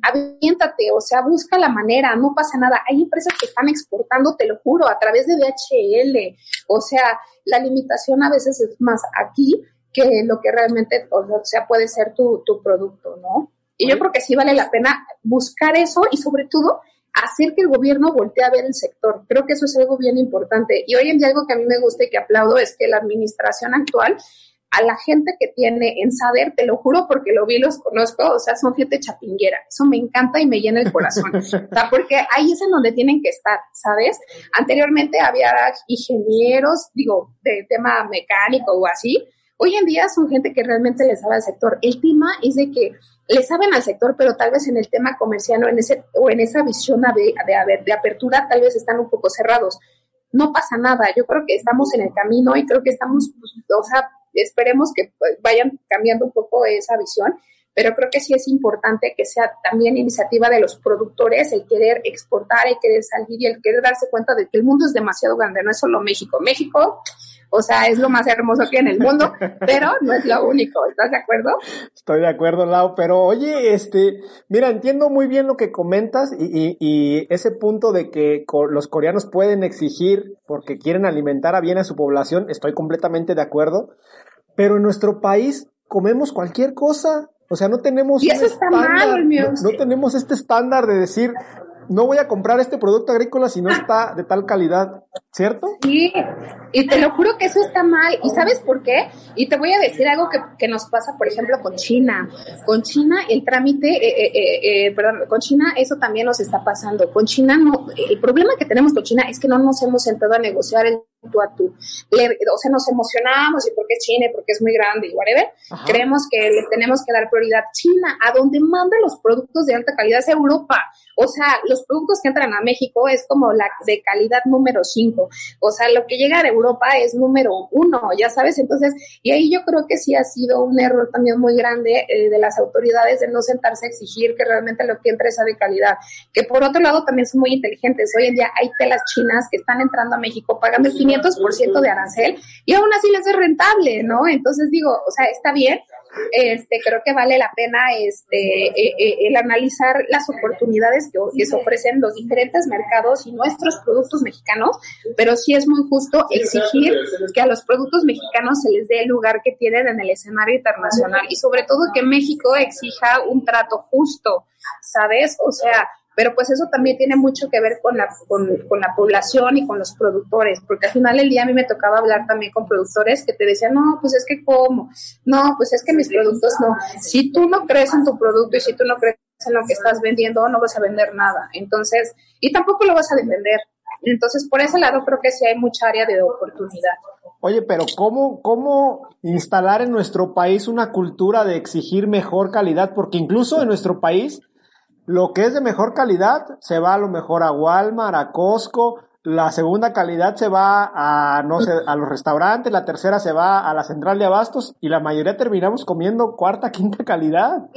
aviéntate, o sea, busca la manera, no pasa nada. Hay empresas que están exportando, te lo juro, a través de DHL. O sea, la limitación a veces es más aquí que lo que realmente, o sea, puede ser tu, tu producto, ¿no? Y yo creo que sí vale la pena buscar eso y sobre todo hacer que el gobierno voltee a ver el sector. Creo que eso es algo bien importante. Y hoy en día algo que a mí me gusta y que aplaudo es que la administración actual, a la gente que tiene en saber, te lo juro porque lo vi, los conozco, o sea, son gente chapinguera. Eso me encanta y me llena el corazón. o sea, porque ahí es en donde tienen que estar, ¿sabes? Anteriormente había ingenieros, digo, de tema mecánico o así. Hoy en día son gente que realmente les sabe al sector. El tema es de que le saben al sector, pero tal vez en el tema comercial o en, ese, o en esa visión de, de, de apertura tal vez están un poco cerrados. No pasa nada, yo creo que estamos en el camino y creo que estamos, pues, o sea, esperemos que pues, vayan cambiando un poco esa visión, pero creo que sí es importante que sea también iniciativa de los productores el querer exportar, el querer salir y el querer darse cuenta de que el mundo es demasiado grande, no es solo México. México o sea, es lo más hermoso que hay en el mundo, pero no es lo único. ¿Estás de acuerdo? Estoy de acuerdo, Lau, pero oye, este, mira, entiendo muy bien lo que comentas y, y, y ese punto de que los coreanos pueden exigir porque quieren alimentar a bien a su población, estoy completamente de acuerdo, pero en nuestro país comemos cualquier cosa. O sea, no tenemos. Y eso está mal, no, no tenemos este estándar de decir, no voy a comprar este producto agrícola si no está de tal calidad, ¿cierto? Sí, y te lo juro que eso está mal. ¿Y sabes por qué? Y te voy a decir algo que, nos pasa, por ejemplo, con China. Con China el trámite, eh, eh, eh, eh, perdón, con China eso también nos está pasando. Con China no, el problema que tenemos con China es que no nos hemos sentado a negociar el tú a tú. o sea, nos emocionamos y porque es China, porque es muy grande y whatever. Creemos que le tenemos que dar prioridad. China, a donde manda los productos de alta calidad es Europa. O sea, los productos que entran a México es como la de calidad número 5. O sea, lo que llega de Europa es número uno, ya sabes. Entonces, y ahí yo creo que sí ha sido un error también muy grande eh, de las autoridades de no sentarse a exigir que realmente lo que entre sea de calidad. Que por otro lado también son muy inteligentes. Hoy en día hay telas chinas que están entrando a México pagando el 500% de arancel y aún así les es rentable, ¿no? Entonces digo, o sea, está bien, este, creo que vale la pena este, eh, eh, el analizar las oportunidades que, se ofrecen los diferentes mercados y nuestros productos mexicanos, pero sí es muy justo exigir que a los productos mexicanos se les dé el lugar que tienen en el escenario internacional y sobre todo que México exija un trato justo, ¿sabes? O sea, pero pues eso también tiene mucho que ver con la, con, la población y con los productores, porque al final del día a mí me tocaba hablar también con productores que te decían, no, pues es que cómo, no, pues es que mis productos no. Si tú no crees en tu producto y si tú no crees en lo que estás vendiendo, no vas a vender nada. Entonces, y tampoco lo vas a defender. Entonces, por ese lado creo que sí hay mucha área de oportunidad. Oye, pero ¿cómo, ¿cómo instalar en nuestro país una cultura de exigir mejor calidad? Porque incluso en nuestro país, lo que es de mejor calidad se va a lo mejor a Walmart, a Costco, la segunda calidad se va a, no sé, a los restaurantes, la tercera se va a la central de abastos. Y la mayoría terminamos comiendo cuarta, quinta calidad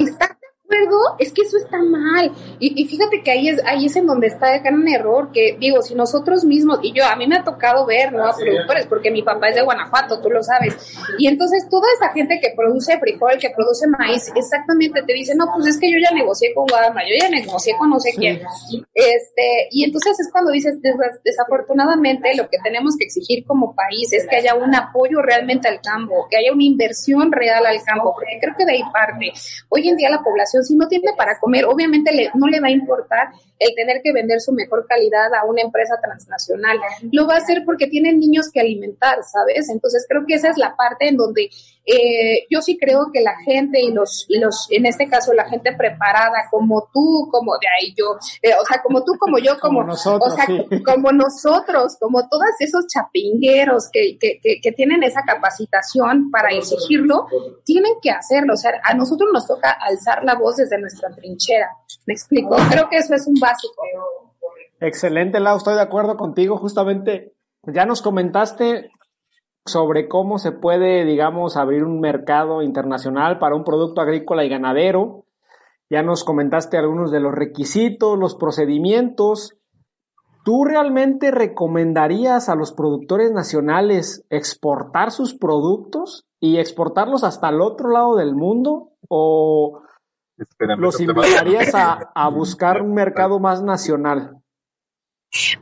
es que eso está mal. Y, fíjate que ahí es, ahí es en donde está el gran error, que digo, si nosotros mismos, y yo, a mí me ha tocado ver, ¿no? A productores, porque mi papá es de Guanajuato, tú lo sabes. Y entonces toda esa gente que produce frijol, que produce maíz, exactamente te dice, no, pues es que yo ya negocié con Guadalajara, yo ya negocié con no sé quién. Este, y entonces es cuando dices, desafortunadamente, lo que tenemos que exigir como país es que haya un apoyo realmente al campo, que haya una inversión real al campo, porque creo que de ahí parte. Hoy en día la población si no tiene para comer, obviamente le, no le va a importar el tener que vender su mejor calidad a una empresa transnacional. Lo va a hacer porque tienen niños que alimentar, ¿sabes? Entonces creo que esa es la parte en donde eh, yo sí creo que la gente y los, los, en este caso la gente preparada, como tú, como de ahí yo, eh, o sea, como tú, como yo, como, nosotros, o sea, como nosotros, como todos esos chapingueros que, que, que, que, tienen esa capacitación para exigirlo, tienen que hacerlo. O sea, a nosotros nos toca alzar la voz desde nuestra trinchera. ¿Me explico? Creo que eso es un básico. Excelente, Lau, estoy de acuerdo contigo. Justamente, ya nos comentaste sobre cómo se puede, digamos, abrir un mercado internacional para un producto agrícola y ganadero. Ya nos comentaste algunos de los requisitos, los procedimientos. ¿Tú realmente recomendarías a los productores nacionales exportar sus productos y exportarlos hasta el otro lado del mundo? ¿O los invitarías a, a buscar un mercado más nacional?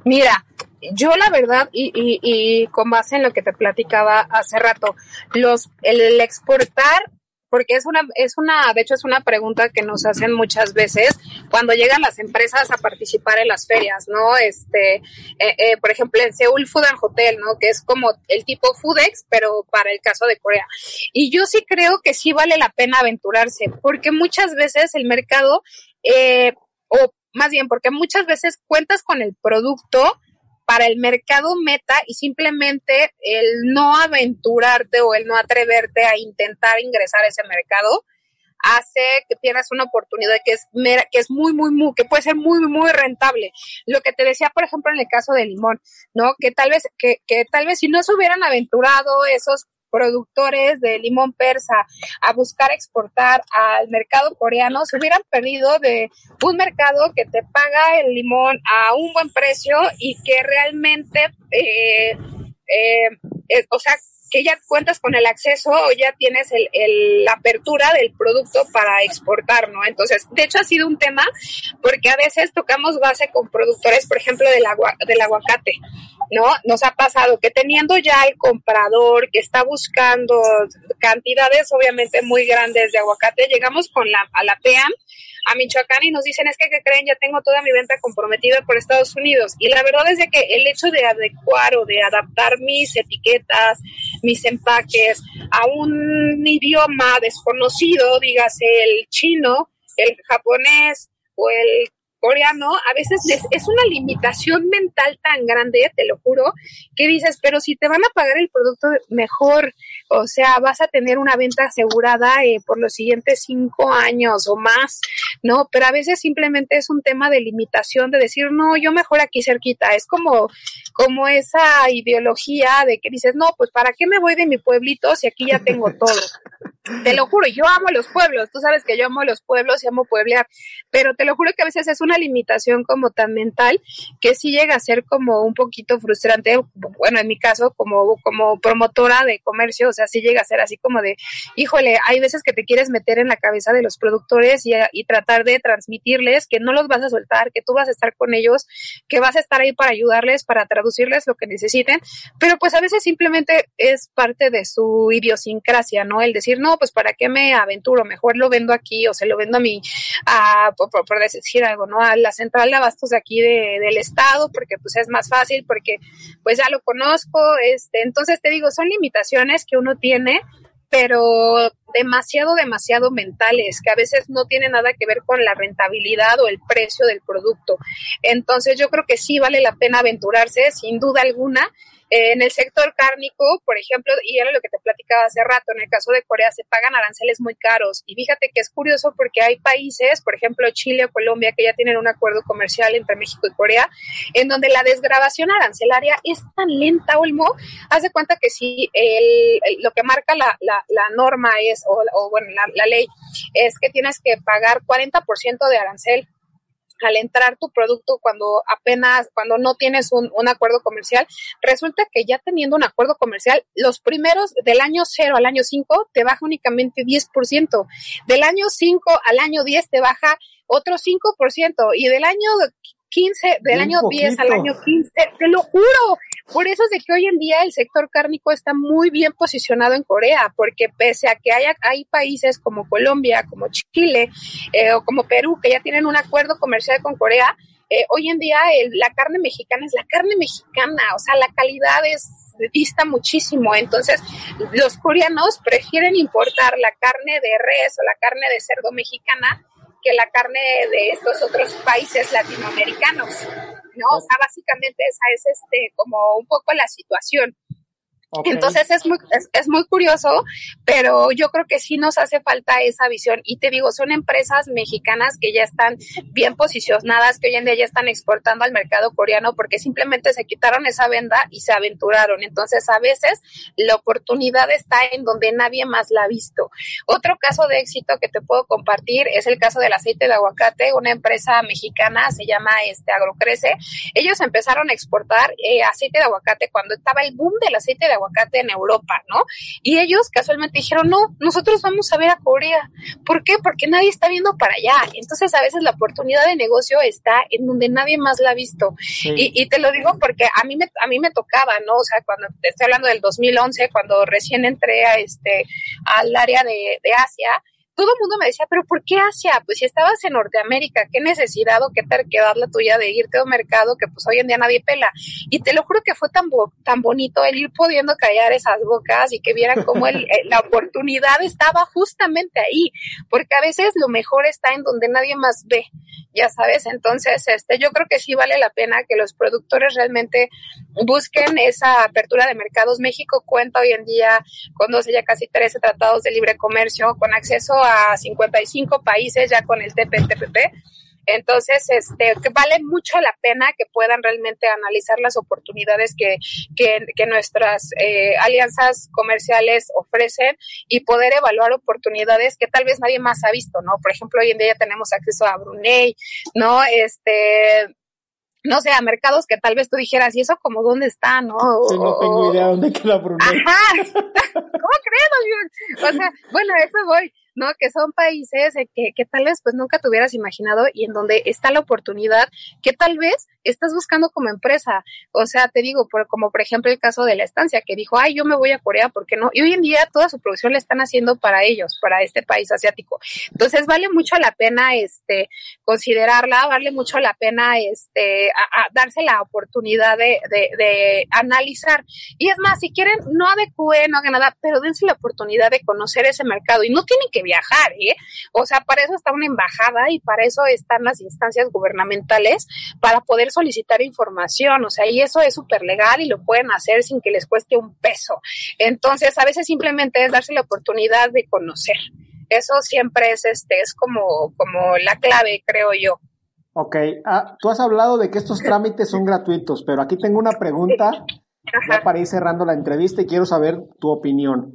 Mira, yo la verdad, y, con base en lo que te platicaba hace rato, los, el exportar, porque es una, es una, de hecho es una pregunta que nos hacen muchas veces cuando llegan las empresas a participar en las ferias, ¿no? Este, eh, eh, por ejemplo, en Seúl Food and Hotel, ¿no? Que es como el tipo Foodex, pero para el caso de Corea. Y yo sí creo que sí vale la pena aventurarse, porque muchas veces el mercado, eh, o más bien porque muchas veces cuentas con el producto para el mercado meta y simplemente el no aventurarte o el no atreverte a intentar ingresar a ese mercado hace que pierdas una oportunidad que es que es muy muy muy que puede ser muy muy rentable. Lo que te decía por ejemplo en el caso del limón no que tal vez que, que tal vez si no se hubieran aventurado esos productores de limón persa a buscar exportar al mercado coreano se hubieran perdido de un mercado que te paga el limón a un buen precio y que realmente, eh, eh, eh, o sea, que ya cuentas con el acceso o ya tienes el, el, la apertura del producto para exportar, ¿no? Entonces, de hecho ha sido un tema porque a veces tocamos base con productores, por ejemplo, del, agua, del aguacate, ¿no? Nos ha pasado que teniendo ya el comprador que está buscando cantidades obviamente muy grandes de aguacate, llegamos con la, a la PEAM a Michoacán y nos dicen es que, ¿qué creen? Ya tengo toda mi venta comprometida por Estados Unidos. Y la verdad es de que el hecho de adecuar o de adaptar mis etiquetas, mis empaques a un idioma desconocido, dígase el chino, el japonés o el coreano, a veces es una limitación mental tan grande, te lo juro, que dices, pero si te van a pagar el producto mejor, o sea, vas a tener una venta asegurada eh, por los siguientes cinco años o más, ¿no? Pero a veces simplemente es un tema de limitación, de decir, no, yo mejor aquí cerquita, es como, como esa ideología de que dices, no, pues ¿para qué me voy de mi pueblito si aquí ya tengo todo? Te lo juro, yo amo los pueblos, tú sabes que yo amo los pueblos y amo pueblear, pero te lo juro que a veces es una limitación como tan mental que sí llega a ser como un poquito frustrante, bueno, en mi caso como, como promotora de comercio, o sea, sí llega a ser así como de, híjole, hay veces que te quieres meter en la cabeza de los productores y, y tratar de transmitirles que no los vas a soltar, que tú vas a estar con ellos, que vas a estar ahí para ayudarles, para traducirles lo que necesiten, pero pues a veces simplemente es parte de su idiosincrasia, ¿no? El decir, no, pues para qué me aventuro, mejor lo vendo aquí o se lo vendo a mi, a, por, decir algo, ¿no? A la central de abastos de aquí de, del estado, porque pues es más fácil, porque pues ya lo conozco, este, entonces te digo, son limitaciones que uno tiene, pero demasiado, demasiado mentales, que a veces no tiene nada que ver con la rentabilidad o el precio del producto. Entonces yo creo que sí vale la pena aventurarse, sin duda alguna, En el sector cárnico, por ejemplo, y era lo que te platicaba hace rato, en el caso de Corea se pagan aranceles muy caros. Y fíjate que es curioso porque hay países, por ejemplo Chile o Colombia, que ya tienen un acuerdo comercial entre México y Corea, en donde la desgrabación arancelaria es tan lenta, Olmo. Haz de cuenta que si el, lo que marca la, la, la norma es, o, o bueno, la, la ley, es que tienes que pagar 40% de arancel al entrar tu producto cuando apenas, cuando no tienes un, un, acuerdo comercial, resulta que ya teniendo un acuerdo comercial, los primeros del año 0 al año 5 te baja únicamente 10%, del año 5 al año 10 te baja otro 5% y del año 15, del año 10 al año 15, te lo juro. Por eso es de que hoy en día el sector cárnico está muy bien posicionado en Corea, porque pese a que haya, hay países como Colombia, como Chile eh, o como Perú que ya tienen un acuerdo comercial con Corea, eh, hoy en día el, la carne mexicana es la carne mexicana, o sea, la calidad es dista muchísimo. Entonces, los coreanos prefieren importar la carne de res o la carne de cerdo mexicana que la carne de estos otros países latinoamericanos, ¿no? O sea, básicamente esa es este como un poco la situación. Entonces es muy, es, es, muy curioso, pero yo creo que sí nos hace falta esa visión. Y te digo, son empresas mexicanas que ya están bien posicionadas, que hoy en día ya están exportando al mercado coreano porque simplemente se quitaron esa venda y se aventuraron. Entonces a veces la oportunidad está en donde nadie más la ha visto. Otro caso de éxito que te puedo compartir es el caso del aceite de aguacate. Una empresa mexicana se llama este Agrocrece. Ellos empezaron a exportar eh, aceite de aguacate cuando estaba el boom del aceite de aguacate en Europa, ¿no? Y ellos casualmente dijeron, no, nosotros vamos a ver a Corea. ¿Por qué? Porque nadie está viendo para allá. Entonces a veces la oportunidad de negocio está en donde nadie más la ha visto. Sí. Y, y, te lo digo porque a mí, me, a mí me tocaba, ¿no? O sea, cuando te estoy hablando del 2011, cuando recién entré a este, al área de, de Asia, todo el mundo me decía, pero ¿por qué Asia? Pues si estabas en Norteamérica, qué necesidad o qué terquedad la tuya de irte a un mercado que pues hoy en día nadie pela. Y te lo juro que fue tan, bo tan bonito el ir pudiendo callar esas bocas y que vieran cómo el, la oportunidad estaba justamente ahí, porque a veces lo mejor está en donde nadie más ve, ya sabes. Entonces, este, yo creo que sí vale la pena que los productores realmente busquen esa apertura de mercados. México cuenta hoy en día con 12 ya casi 13 tratados de libre comercio, con acceso a 55 países ya con el TPTPP. Entonces, este, que vale mucho la pena que puedan realmente analizar las oportunidades que, que, que nuestras eh, alianzas comerciales ofrecen y poder evaluar oportunidades que tal vez nadie más ha visto, ¿no? Por ejemplo, hoy en día ya tenemos acceso a Brunei, ¿no? Este, no sé, a mercados que tal vez tú dijeras, ¿y eso como dónde está, no? Sí, no tengo idea dónde queda Brunei. Ajá, ¿cómo crees, O sea, bueno, eso voy. ¿No? Que son países que, que tal vez pues nunca te hubieras imaginado y en donde está la oportunidad que tal vez estás buscando como empresa. O sea, te digo, por, como por ejemplo el caso de la estancia, que dijo, ay, yo me voy a Corea, ¿por qué no? Y hoy en día toda su producción la están haciendo para ellos, para este país asiático. Entonces vale mucho la pena este considerarla, vale mucho la pena este darse la oportunidad de, de, de, analizar. Y es más, si quieren, no adecúen, no hagan nada, pero dense la oportunidad de conocer ese mercado. Y no tienen que viajar, ¿eh? O sea, para eso está una embajada y para eso están las instancias gubernamentales para poder solicitar información, o sea, y eso es súper legal y lo pueden hacer sin que les cueste un peso. Entonces, a veces simplemente es darse la oportunidad de conocer. Eso siempre es, este, es como, como la clave, creo yo. Ok, ah, tú has hablado de que estos trámites son gratuitos, pero aquí tengo una pregunta ya para ir cerrando la entrevista y quiero saber tu opinión.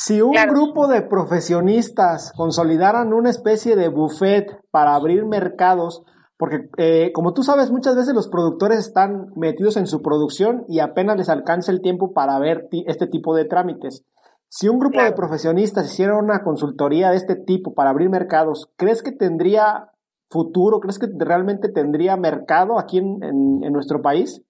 Si un claro. grupo de profesionistas consolidaran una especie de buffet para abrir mercados, porque eh, como tú sabes, muchas veces los productores están metidos en su producción y apenas les alcanza el tiempo para ver este tipo de trámites. Si un grupo claro. de profesionistas hiciera una consultoría de este tipo para abrir mercados, ¿crees que tendría futuro? ¿Crees que realmente tendría mercado aquí en, en, en nuestro país?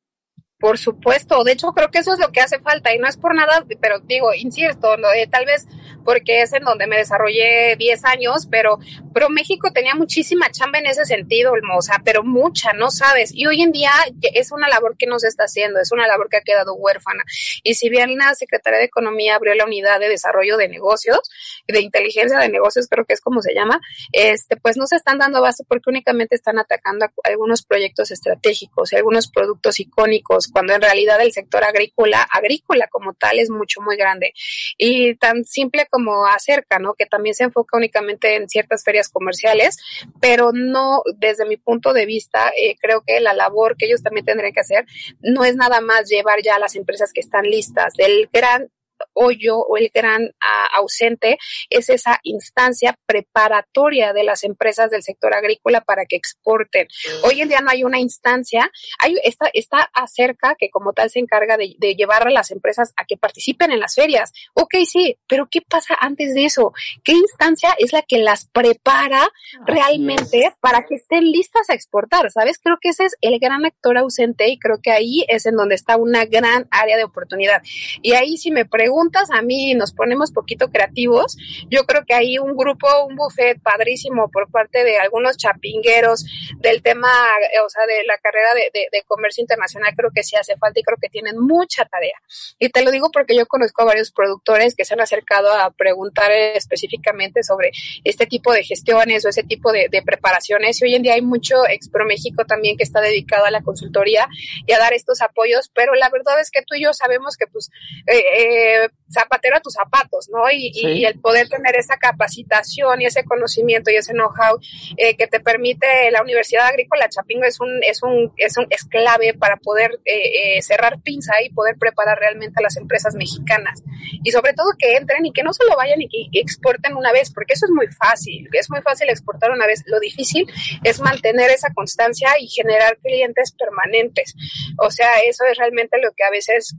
Por supuesto, de hecho creo que eso es lo que hace falta y no es por nada, pero digo, insisto, no, eh, tal vez porque es en donde me desarrollé 10 años, pero, pero México tenía muchísima chamba en ese sentido, o sea, pero mucha, no sabes. Y hoy en día es una labor que no se está haciendo, es una labor que ha quedado huérfana. Y si bien la Secretaría de Economía abrió la unidad de desarrollo de negocios, de inteligencia de negocios, creo que es como se llama, este, pues no se están dando base porque únicamente están atacando algunos proyectos estratégicos algunos productos icónicos cuando en realidad el sector agrícola, agrícola como tal, es mucho, muy grande. Y tan simple como acerca, ¿no? Que también se enfoca únicamente en ciertas ferias comerciales, pero no, desde mi punto de vista, eh, creo que la labor que ellos también tendrían que hacer no es nada más llevar ya a las empresas que están listas del gran hoyo o el gran ausente es esa instancia preparatoria de las empresas del sector agrícola para que exporten. Hoy en día no hay una instancia, hay esta, está acerca que como tal se encarga de, llevar a las empresas a que participen en las ferias. Ok, sí, pero ¿qué pasa antes de eso? ¿Qué instancia es la que las prepara realmente para que estén listas a exportar? ¿Sabes? Creo que ese es el gran actor ausente y creo que ahí es en donde está una gran área de oportunidad. Y ahí si me pregunto preguntas a mí nos ponemos poquito creativos, yo creo que hay un grupo, un buffet padrísimo por parte de algunos chapingueros del tema, eh, o sea, de la carrera de, de, comercio internacional, creo que sí hace falta y creo que tienen mucha tarea. Y te lo digo porque yo conozco a varios productores que se han acercado a preguntar específicamente sobre este tipo de gestiones o ese tipo de, de preparaciones. Y hoy en día hay mucho Expro México también que está dedicado a la consultoría y a dar estos apoyos, pero la verdad es que tú y yo sabemos que pues eh, eh, zapatero a tus zapatos, ¿no? Y, el poder tener esa capacitación y ese conocimiento y ese know-how eh, que te permite la Universidad Agrícola Chapingo es un, es un, es un, es clave para poder eh, eh, cerrar pinza y poder preparar realmente a las empresas mexicanas. Y sobre todo que entren y que no solo vayan y que exporten una vez, porque eso es muy fácil, es muy fácil exportar una vez. Lo difícil es mantener esa constancia y generar clientes permanentes. O sea, eso es realmente lo que a veces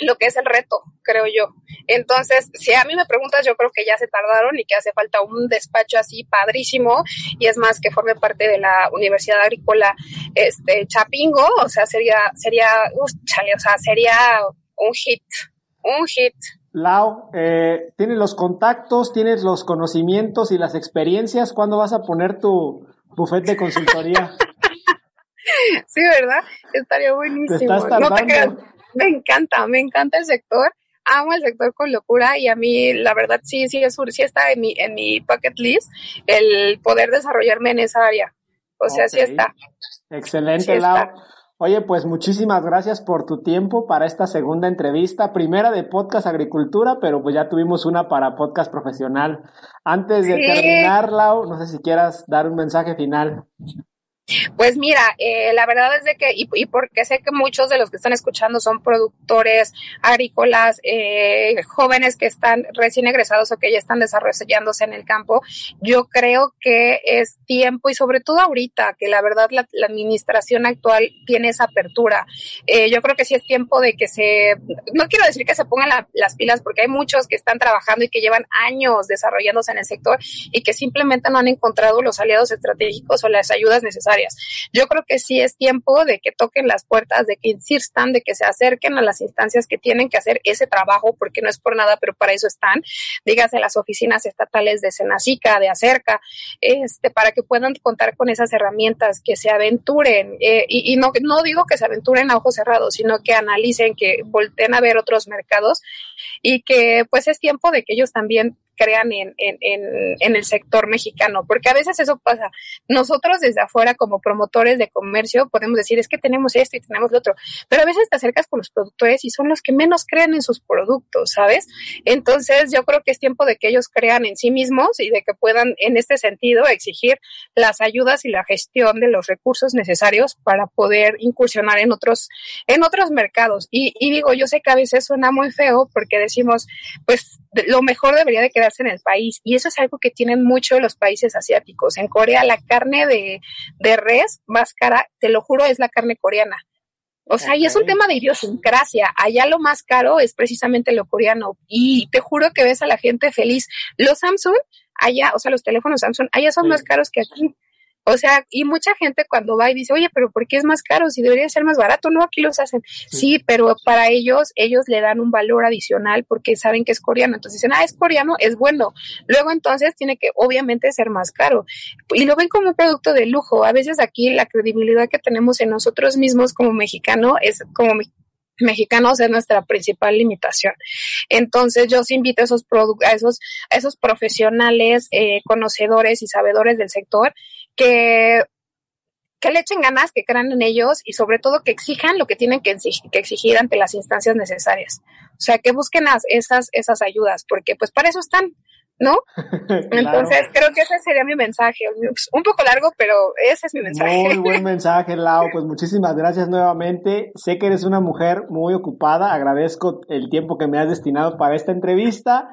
lo que es el reto, creo yo. Entonces, si a mí me preguntas, yo creo que ya se tardaron y que hace falta un despacho así padrísimo y es más que forme parte de la Universidad Agrícola este Chapingo, o sea, sería sería, o sea, sería un hit, un hit. Lau, eh, tienes los contactos, tienes los conocimientos y las experiencias. ¿Cuándo vas a poner tu buffet de consultoría? sí, ¿verdad? Estaría buenísimo. no te me encanta, me encanta el sector, amo el sector con locura y a mí la verdad sí, sí, es, sí está en mi, en mi bucket list el poder desarrollarme en esa área. O sea, sí está. Excelente, Lau. Oye, pues muchísimas gracias por tu tiempo para esta segunda entrevista, primera de podcast agricultura, pero pues ya tuvimos una para podcast profesional. Antes de terminar, Lau, no sé si quieras dar un mensaje final. Pues mira, eh, la verdad es de que, y, y, porque sé que muchos de los que están escuchando son productores agrícolas, eh, jóvenes que están recién egresados o que ya están desarrollándose en el campo, yo creo que es tiempo y sobre todo ahorita, que la verdad la, administración actual tiene esa apertura. Eh, yo creo que sí es tiempo de que se, no quiero decir que se pongan las pilas porque hay muchos que están trabajando y que llevan años desarrollándose en el sector y que simplemente no han encontrado los aliados estratégicos o las ayudas necesarias yo creo que sí es tiempo de que toquen las puertas, de que insistan, de que se acerquen a las instancias que tienen que hacer ese trabajo, porque no es por nada, pero para eso están, dígase las oficinas estatales de Senacica, de Acerca, este, para que puedan contar con esas herramientas, que se aventuren, eh, y, no, no digo que se aventuren a ojos cerrados, sino que analicen, que volteen a ver otros mercados y que pues es tiempo de que ellos también crean en, en, en, en, el sector mexicano, porque a veces eso pasa. Nosotros desde afuera como promotores de comercio podemos decir es que tenemos esto y tenemos lo otro, pero a veces te acercas con los productores y son los que menos creen en sus productos, ¿sabes? Entonces yo creo que es tiempo de que ellos crean en sí mismos y de que puedan en este sentido exigir las ayudas y la gestión de los recursos necesarios para poder incursionar en otros, en otros mercados. Y, y digo, yo sé que a veces suena muy feo porque decimos, pues lo mejor debería de quedarse en el país. Y eso es algo que tienen mucho los países asiáticos. En Corea la carne de, de res más cara, te lo juro, es la carne coreana. O sea, y es un tema de idiosincrasia. Allá lo más caro es precisamente lo coreano. Y te juro que ves a la gente feliz. Los Samsung, allá, o sea, los teléfonos Samsung, allá son más caros que aquí. O sea, y mucha gente cuando va y dice, oye, pero ¿por qué es más caro? Si debería ser más barato, no, aquí los hacen. Sí. pero para ellos, ellos le dan un valor adicional porque saben que es coreano. Entonces dicen, ah, es coreano, es bueno. Luego entonces tiene que obviamente ser más caro. Y lo ven como un producto de lujo. A veces aquí la credibilidad que tenemos en nosotros mismos como mexicano es como mexicanos es nuestra principal limitación. Entonces yo os invito a esos, a esos, a esos profesionales, eh, conocedores y sabedores del sector que que le echen ganas, que crean en ellos y sobre todo que exijan lo que tienen que exigir, ante las instancias necesarias. O sea, que busquen esas, esas ayudas, porque pues para eso están, ¿no? Entonces, creo que ese sería mi mensaje. Un poco largo, pero ese es mi mensaje. Muy buen mensaje, Lau. Pues muchísimas gracias nuevamente. Sé que eres una mujer muy ocupada. Agradezco el tiempo que me has destinado para esta entrevista.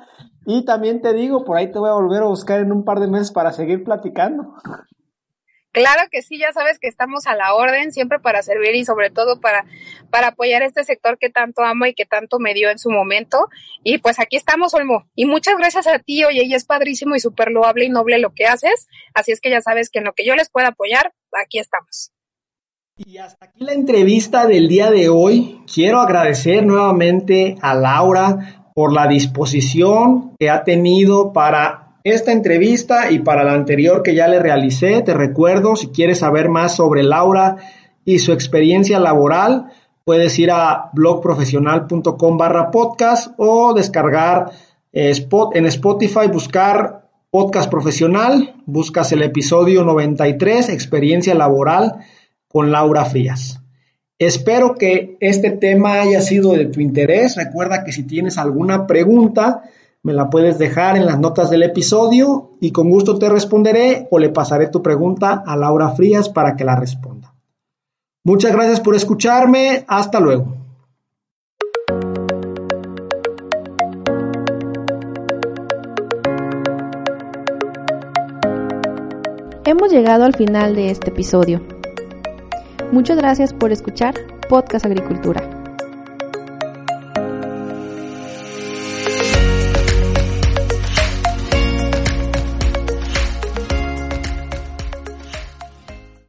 Y también te digo, por ahí te voy a volver a buscar en un par de meses para seguir platicando. Claro que sí, ya sabes que estamos a la orden siempre para servir y sobre todo para, para apoyar este sector que tanto amo y que tanto me dio en su momento. Y pues aquí estamos, Olmo. Y muchas gracias a ti, oye, y es padrísimo y súper loable y noble lo que haces. Así es que ya sabes que en lo que yo les pueda apoyar, aquí estamos. Y hasta aquí la entrevista del día de hoy. Quiero agradecer nuevamente a Laura por la disposición que ha tenido para esta entrevista y para la anterior que ya le realicé, te recuerdo, si quieres saber más sobre Laura y su experiencia laboral, puedes ir a blogprofesional.com barra podcast o descargar eh, en Spotify, buscar podcast profesional, buscas el episodio 93, experiencia laboral con Laura Frías. Espero que este tema haya sido de tu interés. Recuerda que si tienes alguna pregunta, me la puedes dejar en las notas del episodio y con gusto te responderé o le pasaré tu pregunta a Laura Frías para que la responda. Muchas gracias por escucharme. Hasta luego. Hemos llegado al final de este episodio. Muchas gracias por escuchar Podcast Agricultura.